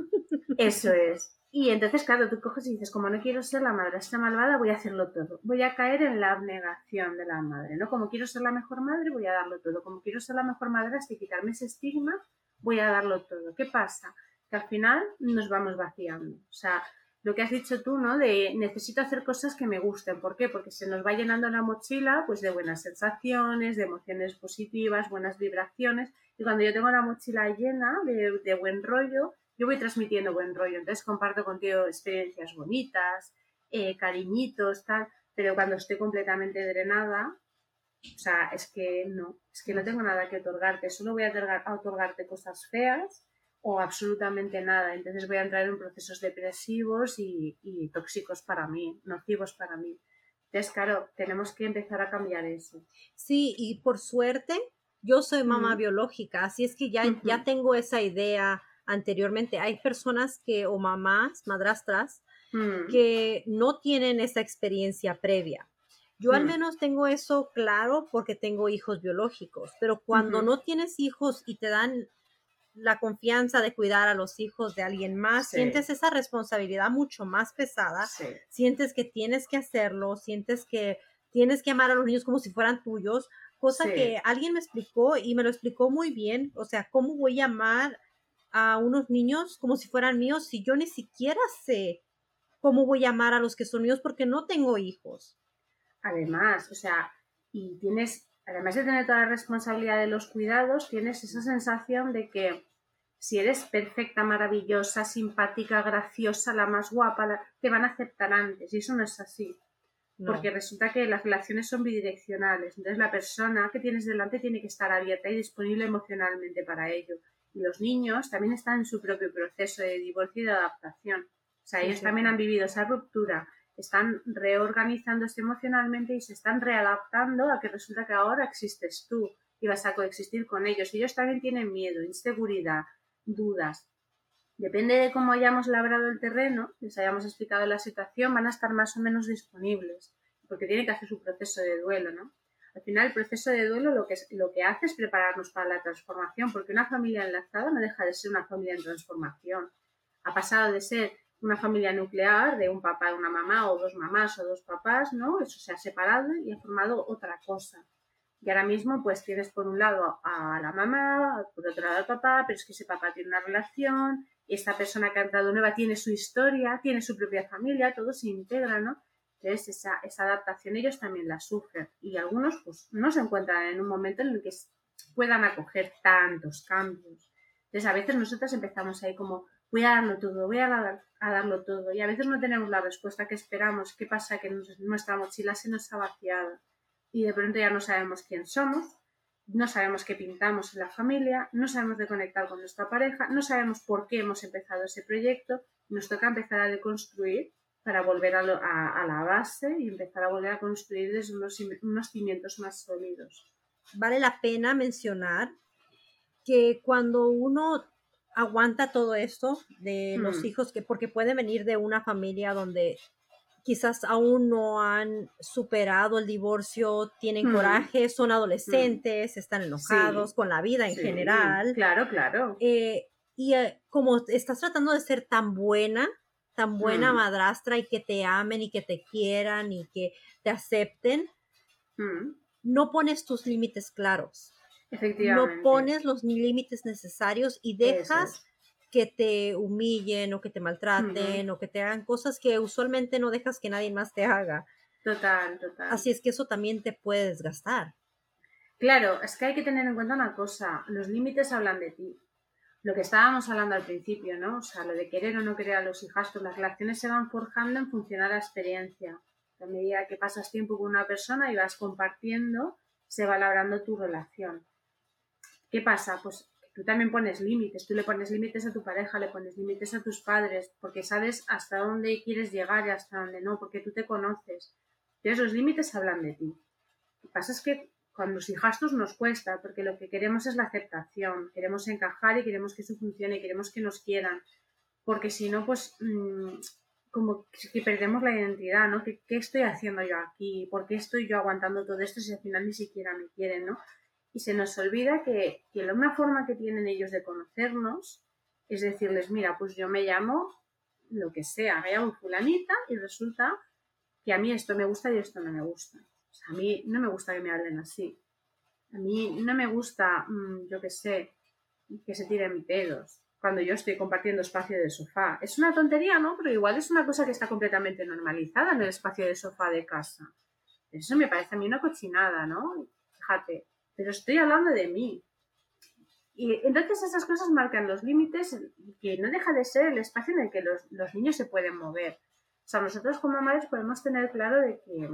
Eso es. Y entonces, claro, tú coges y dices, como no quiero ser la madrastra malvada, voy a hacerlo todo. Voy a caer en la abnegación de la madre, ¿no? Como quiero ser la mejor madre, voy a darlo todo. Como quiero ser la mejor madrastra y quitarme ese estigma, voy a darlo todo. ¿Qué pasa? Que al final nos vamos vaciando. O sea, lo que has dicho tú, ¿no? De necesito hacer cosas que me gusten. ¿Por qué? Porque se nos va llenando la mochila pues de buenas sensaciones, de emociones positivas, buenas vibraciones. Y cuando yo tengo la mochila llena de, buen rollo, yo voy transmitiendo buen rollo. Entonces comparto contigo experiencias bonitas, eh, cariñitos, tal. Pero cuando estoy completamente drenada, o sea, es que no, es que no tengo nada que otorgarte. Solo voy a otorgarte cosas feas o absolutamente nada. Entonces voy a entrar en procesos depresivos y, tóxicos para mí, nocivos para mí. Entonces, claro, tenemos que empezar a cambiar eso. Sí, y por suerte, yo soy mamá biológica, así es que ya, ya tengo esa idea anteriormente. Hay personas que, o mamás, madrastras, mm. que no tienen esa experiencia previa. Yo al mm. menos tengo eso claro porque tengo hijos biológicos, pero cuando no tienes hijos y te dan la confianza de cuidar a los hijos de alguien más, sientes esa responsabilidad mucho más pesada, sientes que tienes que hacerlo, sientes que tienes que amar a los niños como si fueran tuyos, cosa que alguien me explicó y me lo explicó muy bien, o sea, ¿cómo voy a amar a unos niños como si fueran míos si yo ni siquiera sé cómo voy a amar a los que son míos porque no tengo hijos? Además, o sea, y tienes además de tener toda la responsabilidad de los cuidados, tienes esa sensación de que si eres perfecta, maravillosa, simpática, graciosa, la más guapa, te van a aceptar antes. Y eso no es así. Porque resulta que las relaciones son bidireccionales. Entonces la persona que tienes delante tiene que estar abierta y disponible emocionalmente para ello. Y los niños también están en su propio proceso de divorcio y de adaptación. O sea, ellos también han vivido esa ruptura están reorganizándose emocionalmente y se están readaptando a que resulta que ahora existes tú y vas a coexistir con ellos. Ellos también tienen miedo, inseguridad, dudas. Depende de cómo hayamos labrado el terreno, les hayamos explicado la situación, van a estar más o menos disponibles, porque tienen que hacer su proceso de duelo, ¿no? Al final, el proceso de duelo lo que, lo que hace es prepararnos para la transformación, porque una familia enlazada no deja de ser una familia en transformación. Ha pasado de ser una familia nuclear de un papá, una mamá o dos mamás o dos papás, ¿no? Eso se ha separado y ha formado otra cosa. Y ahora mismo pues tienes por un lado a la mamá, por otro lado al papá, pero es que ese papá tiene una relación y esta persona que ha entrado nueva tiene su historia, tiene su propia familia, todo se integra, ¿no? Entonces esa, adaptación ellos también la sufren y algunos pues no se encuentran en un momento en el que puedan acoger tantos cambios. Entonces a veces nosotras empezamos ahí como voy a darlo todo, voy a, darlo todo. Y a veces no tenemos la respuesta que esperamos. ¿Qué pasa? Que nuestra mochila se nos ha vaciado y de pronto ya no sabemos quién somos, no sabemos qué pintamos en la familia, no sabemos de conectar con nuestra pareja, no sabemos por qué hemos empezado ese proyecto. Nos toca empezar a deconstruir para volver a, la base y empezar a volver a construir desde unos, unos cimientos más sólidos. Vale la pena mencionar que cuando uno aguanta todo esto de los mm. hijos que porque pueden venir de una familia donde quizás aún no han superado el divorcio, tienen mm. coraje, son adolescentes, mm. están enojados con la vida en general. Claro, claro. Eh, y eh, como estás tratando de ser tan buena, tan buena madrastra y que te amen y que te quieran y que te acepten, no pones tus límites claros. Efectivamente. No pones los límites necesarios y dejas que te humillen o que te maltraten o que te hagan cosas que usualmente no dejas que nadie más te haga. Total, total. Así es que eso también te puede desgastar. Claro, es que hay que tener en cuenta una cosa, los límites hablan de ti lo que estábamos hablando al principio, ¿no? O sea, lo de querer o no querer a los hijastros, las relaciones se van forjando en función a la experiencia. A medida que pasas tiempo con una persona y vas compartiendo, se va labrando tu relación. ¿Qué pasa? Pues tú también pones límites, tú le pones límites a tu pareja, le pones límites a tus padres, porque sabes hasta dónde quieres llegar y hasta dónde no, porque tú te conoces. Entonces los límites hablan de ti. Lo que pasa es que con los hijastros nos cuesta, porque lo que queremos es la aceptación, queremos encajar y queremos que eso funcione, queremos que nos quieran, porque si no, pues mm, como que perdemos la identidad, ¿no? ¿Qué, estoy haciendo yo aquí? ¿Por qué estoy yo aguantando todo esto si al final ni siquiera me quieren, ¿no? Y se nos olvida que, que una forma que tienen ellos de conocernos es decirles, mira, pues yo me llamo lo que sea, me llamo fulanita y resulta que a mí esto me gusta y esto no me gusta a mí no me gusta que me hablen así. A mí no me gusta, mm, yo qué sé, que se tiren pedos cuando yo estoy compartiendo espacio de sofá. Es una tontería, ¿no? Pero igual es una cosa que está completamente normalizada en el espacio de sofá de casa. Eso me parece a mí una cochinada, ¿no? Fíjate, pero estoy hablando de mí. Y entonces esas cosas marcan los límites que no deja de ser el espacio en el que los, los niños se pueden mover. O sea, nosotros como madres podemos tener claro de que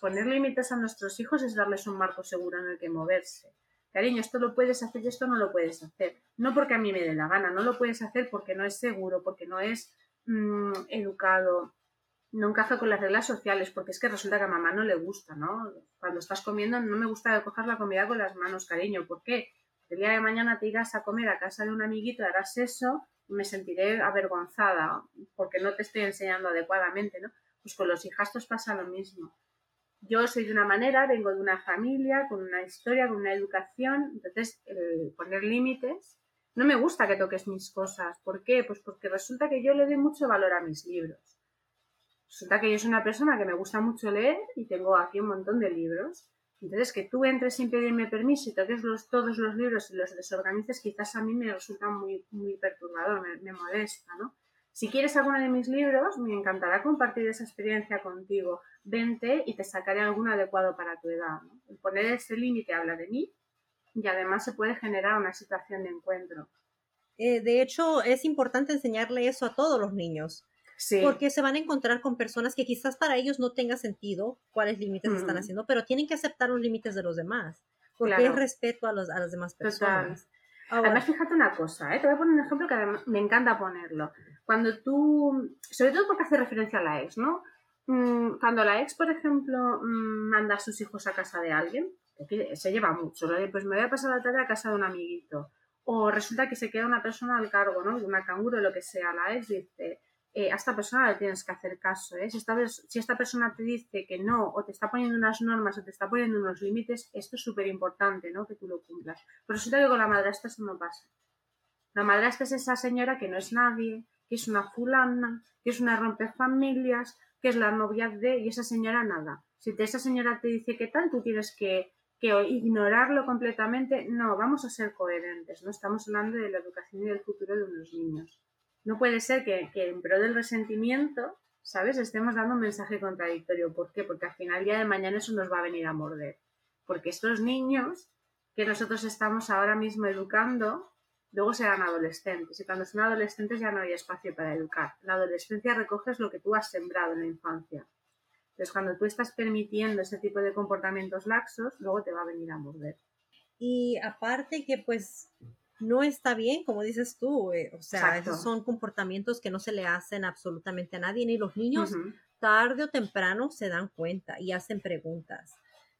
poner límites a nuestros hijos es darles un marco seguro en el que moverse. Cariño, esto lo puedes hacer y esto no lo puedes hacer. No porque a mí me dé la gana, no lo puedes hacer porque no es seguro, porque no es mm, educado, no encaja con las reglas sociales, porque es que resulta que a mamá no le gusta, ¿no? Cuando estás comiendo no me gusta coger la comida con las manos, cariño. ¿Por qué? El día de mañana te irás a comer a casa de un amiguito, harás eso me sentiré avergonzada porque no te estoy enseñando adecuadamente, ¿no? Pues con los hijastros pasa lo mismo. Yo soy de una manera, vengo de una familia, con una historia, con una educación, entonces poner límites, no me gusta que toques mis cosas. ¿Por qué? Pues porque resulta que yo le doy mucho valor a mis libros. Resulta que yo soy una persona que me gusta mucho leer y tengo aquí un montón de libros. Entonces, que tú entres sin pedirme permiso y toques los, todos los libros y los desorganices, quizás a mí me resulta muy, muy perturbador, me, molesta, ¿no? Si quieres alguno de mis libros, me encantará compartir esa experiencia contigo. Vente y te sacaré alguno adecuado para tu edad. El poner ese límite habla de mí y además se puede generar una situación de encuentro. Eh, de hecho, es importante enseñarle eso a todos los niños. Porque se van a encontrar con personas que quizás para ellos no tenga sentido cuáles límites están mm. haciendo, pero tienen que aceptar los límites de los demás. Porque es respeto a, los, a las demás personas. además, fíjate una cosa, ¿eh? te voy a poner un ejemplo que me encanta ponerlo. Cuando tú, sobre todo porque hace referencia a la ex, ¿no? Mm, cuando la ex, por ejemplo, mm, manda a sus hijos a casa de alguien, se lleva mucho, ¿no? pues me voy a pasar la tarde a casa de un amiguito. O resulta que se queda una persona al cargo, ¿no? Una canguro, lo que sea. La ex dice, eh, a esta persona le tienes que hacer caso. ¿eh? Si, esta, persona te dice que no, o te está poniendo unas normas, o te está poniendo unos límites, esto es súper importante, ¿no? Que tú lo cumplas. Pero resulta que con la madrastra eso no pasa. La madrastra es esa señora que no es nadie, que es una fulana, que es una rompefamilias, que es la novia de, y esa señora nada. Si esa señora te dice que tal, tú tienes que, que ignorarlo completamente. No, vamos a ser coherentes, ¿no? Estamos hablando de la educación y del futuro de unos niños. No puede ser que, en pro del resentimiento, ¿sabes? Estemos dando un mensaje contradictorio. ¿Por qué? Porque al final, día de mañana, eso nos va a venir a morder. Porque estos niños que nosotros estamos ahora mismo educando, luego serán adolescentes. Y cuando son adolescentes ya no hay espacio para educar. La adolescencia recoges lo que tú has sembrado en la infancia. Entonces, cuando tú estás permitiendo ese tipo de comportamientos laxos, luego te va a venir a morder. Y aparte que pues no está bien, como dices tú, eh, o sea, esos son comportamientos que no se le hacen absolutamente a nadie, ni los niños tarde o temprano se dan cuenta y hacen preguntas.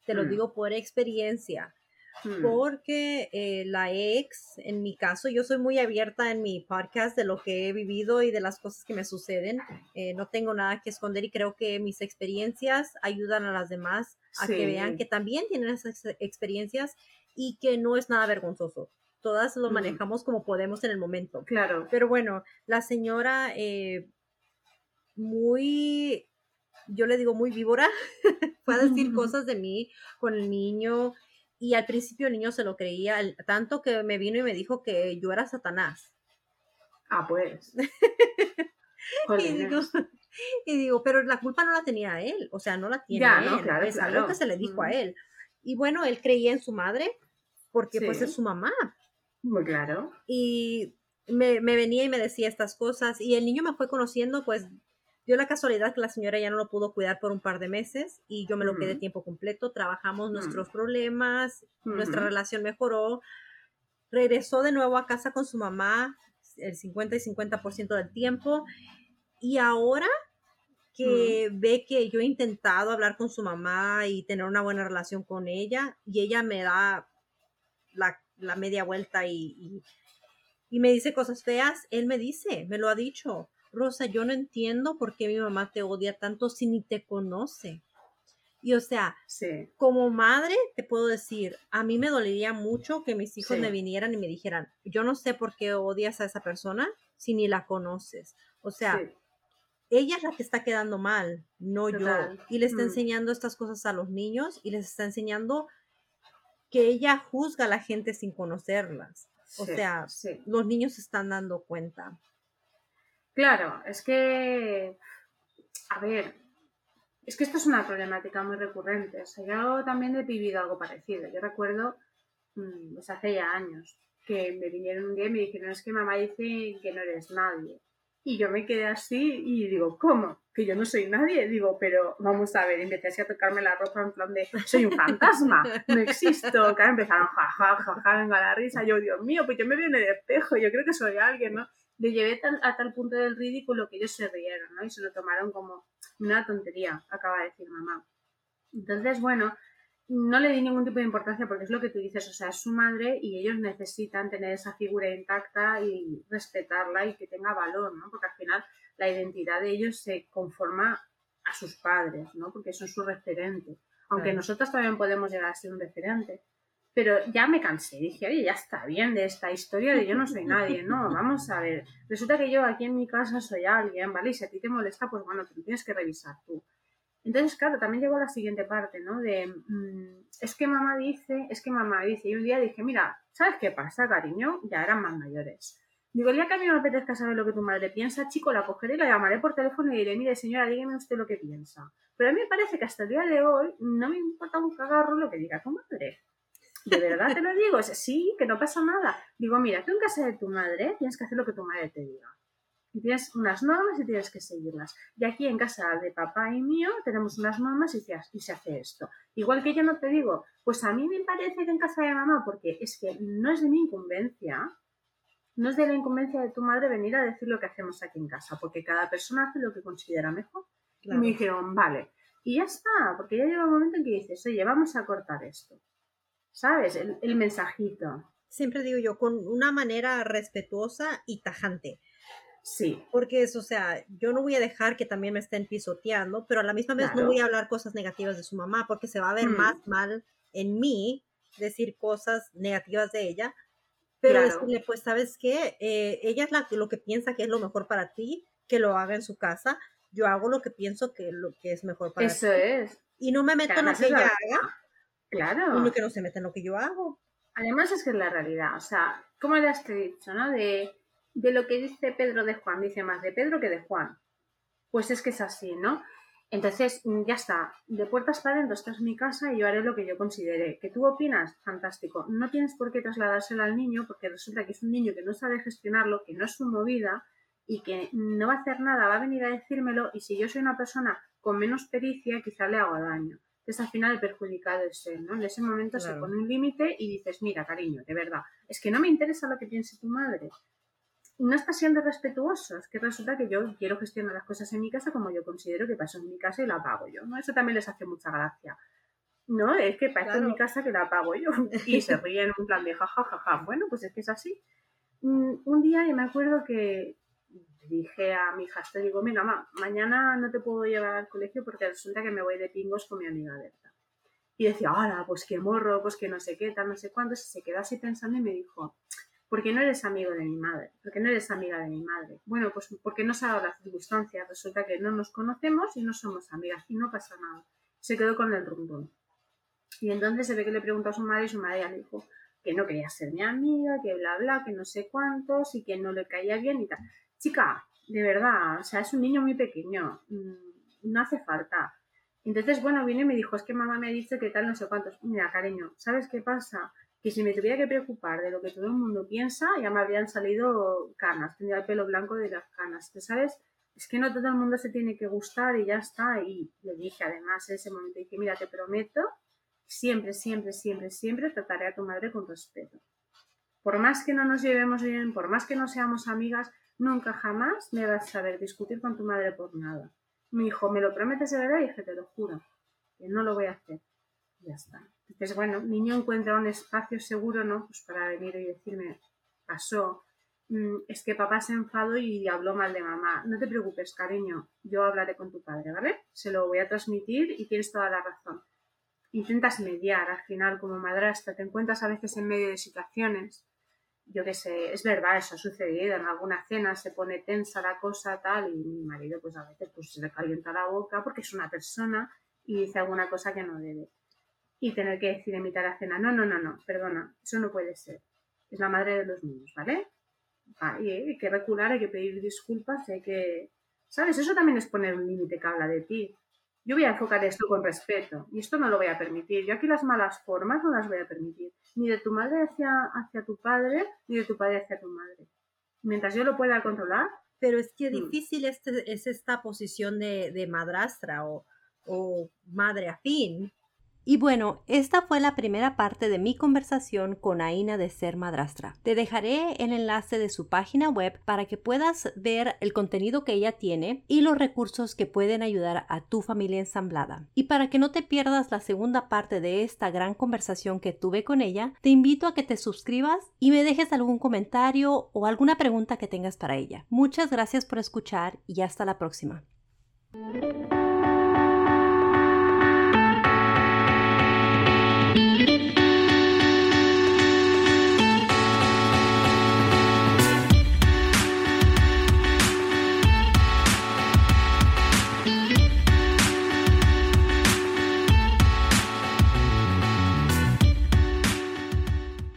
Te lo mm. digo por experiencia, mm. porque eh, la ex, en mi caso, yo soy muy abierta en mi podcast de lo que he vivido y de las cosas que me suceden. Eh, no tengo nada que esconder y creo que mis experiencias ayudan a las demás a que vean que también tienen esas experiencias y que no es nada vergonzoso todas lo manejamos como podemos en el momento. Claro. Pero bueno, la señora, eh, muy, yo le digo muy víbora, fue a decir cosas de mí con el niño y al principio el niño se lo creía, tanto que me vino y me dijo que yo era Satanás. Ah, pues. y, digo, pero la culpa no la tenía él, o sea, no la tiene él, claro, es algo que se le dijo a él. Y bueno, él creía en su madre porque pues es su mamá. Muy claro. Y me, venía y me decía estas cosas y el niño me fue conociendo, pues dio la casualidad que la señora ya no lo pudo cuidar por un par de meses y yo me lo quedé tiempo completo, trabajamos nuestros problemas, nuestra relación mejoró, regresó de nuevo a casa con su mamá el 50 y 50% del tiempo y ahora que ve que yo he intentado hablar con su mamá y tener una buena relación con ella y ella me da la, media vuelta y y me dice cosas feas, él me dice, me lo ha dicho. Rosa, yo no entiendo por qué mi mamá te odia tanto si ni te conoce. Y o sea, como madre te puedo decir, a mí me dolería mucho que mis hijos me vinieran y me dijeran, yo no sé por qué odias a esa persona si ni la conoces. O sea, ella es la que está quedando mal, no yo. Y le está mm. enseñando estas cosas a los niños y les está enseñando que ella juzga a la gente sin conocerlas. O sea, los niños se están dando cuenta. Claro, es que, a ver, es que esto es una problemática muy recurrente. O sea, yo también he vivido algo parecido. Yo recuerdo, mm, pues hace ya años, que me vinieron un día y me dijeron, es que mamá dice que no eres nadie. Y yo me quedé así y digo, ¿cómo? Que yo no soy nadie. Digo, pero vamos a ver, empecé a tocarme la ropa en plan de, soy un fantasma, no existo. Claro, empezaron, jaja, jaja, venga la risa. Yo, Dios mío, pues yo me veo en el espejo, yo creo que soy alguien, ¿no? Le llevé a tal punto del ridículo que ellos se rieron, ¿no? Y se lo tomaron como una tontería, acaba de decir mamá. Entonces, bueno, no le di ningún tipo de importancia porque es lo que tú dices, o sea, es su madre y ellos necesitan tener esa figura intacta y respetarla y que tenga valor, ¿no? Porque al final la identidad de ellos se conforma a sus padres, ¿no? Porque son su referente. Aunque nosotros también podemos llegar a ser un referente. Pero ya me cansé, dije, oye, ya está bien de esta historia de yo no soy nadie, no, vamos a ver. Resulta que yo aquí en mi casa soy alguien, ¿vale? Y si a ti te molesta, pues bueno, te lo tienes que revisar tú. Entonces, claro, también llegó la siguiente parte, ¿no? De, mm, es que mamá dice, es que mamá dice. Y un día dije, mira, ¿sabes qué pasa, cariño? Ya eran más mayores. Digo, el día que a mí me apetezca saber lo que tu madre piensa, chico, la cogeré y la llamaré por teléfono y diré, mire, señora, dígame usted lo que piensa. Pero a mí me parece que hasta el día de hoy no me importa un cagarro lo que diga tu madre. De verdad te lo digo, sí, que no pasa nada. Digo, mira, tú en casa de tu madre tienes que hacer lo que tu madre te diga tienes unas normas y tienes que seguirlas. Y aquí en casa de papá y mío tenemos unas normas y se, y se hace esto. Igual que yo no te digo, pues a mí me parece que en casa de mamá, porque es que no es de mi incumbencia, no es de la incumbencia de tu madre venir a decir lo que hacemos aquí en casa, porque cada persona hace lo que considera mejor. Y me dijeron, vale. Y ya está, porque ya llega un momento en que dices, oye, vamos a cortar esto. ¿Sabes? El, el mensajito. Siempre digo yo, con una manera respetuosa y tajante. Sí. Porque es, o sea, yo no voy a dejar que también me estén pisoteando, pero a la misma vez no voy a hablar cosas negativas de su mamá, porque se va a ver mm. más mal en mí decir cosas negativas de ella. Pero decirle, pues, ¿sabes qué? Eh, ella es la, lo que piensa que es lo mejor para ti, que lo haga en su casa. Yo hago lo que pienso que, lo que es mejor para Eso es. Y no me meto en lo que ella haga. Claro. Y que no se mete en lo que yo hago. Además es que es la realidad. O sea, como le has dicho, ¿no? De de lo que dice Pedro de Juan, dice más de Pedro que de Juan. Pues es que es así, ¿no? Entonces, mm, ya está, de puertas para adentro, esta es mi casa y yo haré lo que yo considere. ¿Que tú opinas? Fantástico. No tienes por qué trasladárselo al niño porque resulta que es un niño que no sabe gestionarlo, que no es su movida y que no va a hacer nada, va a venir a decírmelo y si yo soy una persona con menos pericia, quizá le hago daño. Entonces, al final el perjudicado es él, ¿no? En ese momento se pone un límite y dices, mira, cariño, de verdad, es que no me interesa lo que piense tu madre no está siendo respetuoso. Es que resulta que yo quiero gestionar las cosas en mi casa como yo considero que paso en mi casa y la pago yo, ¿no? Eso también les hace mucha gracia. No, es que paso en mi casa que la pago yo. Y se ríen en un plan de jajajaja. Bueno, pues es que es así. Mm, un día me acuerdo que dije a mi hija, te digo, mira, mamá, mañana no te puedo llevar al colegio porque resulta que me voy de pingos con mi amiga Berta. Y decía, ahora, pues qué morro, pues que no sé qué, tal, no sé cuánto. Se quedó así pensando y me dijo, ¿por qué no eres amigo de mi madre? ¿Por qué no eres amiga de mi madre? Bueno, pues porque no se ha dado las circunstancias. Resulta que no nos conocemos y no somos amigas y no pasa nada. Se quedó con el rumbo. Y entonces se ve que le preguntó a su madre y su madre ya le dijo que no quería ser mi amiga, que bla, bla, que no sé cuántos y que no le caía bien y tal. Chica, de verdad, o sea, es un niño muy pequeño, mm, no hace falta. Entonces, bueno, vino y me dijo, es que mamá me ha dicho que tal, no sé cuántos. Mira, cariño, ¿sabes qué pasa? Que si me tuviera que preocupar de lo que todo el mundo piensa, ya me habrían salido canas, tendría el pelo blanco de las canas. ¿Sabes? Es que no todo el mundo se tiene que gustar y ya está. Y le dije además en ese momento, dije, mira, te prometo, siempre, siempre, siempre, siempre trataré a tu madre con respeto. Por más que no nos llevemos bien, por más que no seamos amigas, nunca jamás me vas a saber discutir con tu madre por nada. Mi hijo, ¿me lo prometes de verdad? Y dije, te lo juro, que no lo voy a hacer. Entonces, bueno, niño encuentra un espacio seguro, ¿no? Pues para venir y decirme, pasó, mm, es que papá se enfadó y habló mal de mamá. No te preocupes, cariño, yo hablaré con tu padre, ¿vale? Se lo voy a transmitir y tienes toda la razón. Intentas mediar, al final, como madrastra, te encuentras a veces en medio de situaciones yo qué sé, es verdad, eso ha sucedido, en alguna cena se pone tensa la cosa tal y mi marido pues a veces pues se le calienta la boca porque es una persona y dice alguna cosa que no debe. Y tener que decir en mitad de la cena, no, no, no, no, perdona, eso no puede ser. Es la madre de los niños, ¿vale? Ah, y hay que recular, hay que pedir disculpas, hay que... ¿Sabes? Eso también es poner un límite que habla de ti yo voy a enfocar esto con respeto y esto no lo voy a permitir. Yo aquí las malas formas no las voy a permitir, ni de tu madre hacia, hacia tu padre, ni de tu padre hacia tu madre. Mientras yo lo pueda controlar. Pero es que mm. difícil este, es esta posición de, de madrastra o, o madre afín, y bueno, esta fue la primera parte de mi conversación con Aina de Ser Madrastra. Te dejaré el enlace de su página web para que puedas ver el contenido que ella tiene y los recursos que pueden ayudar a tu familia ensamblada. Y para que no te pierdas la segunda parte de esta gran conversación que tuve con ella, te invito a que te suscribas y me dejes algún comentario o alguna pregunta que tengas para ella. Muchas gracias por escuchar y hasta la próxima.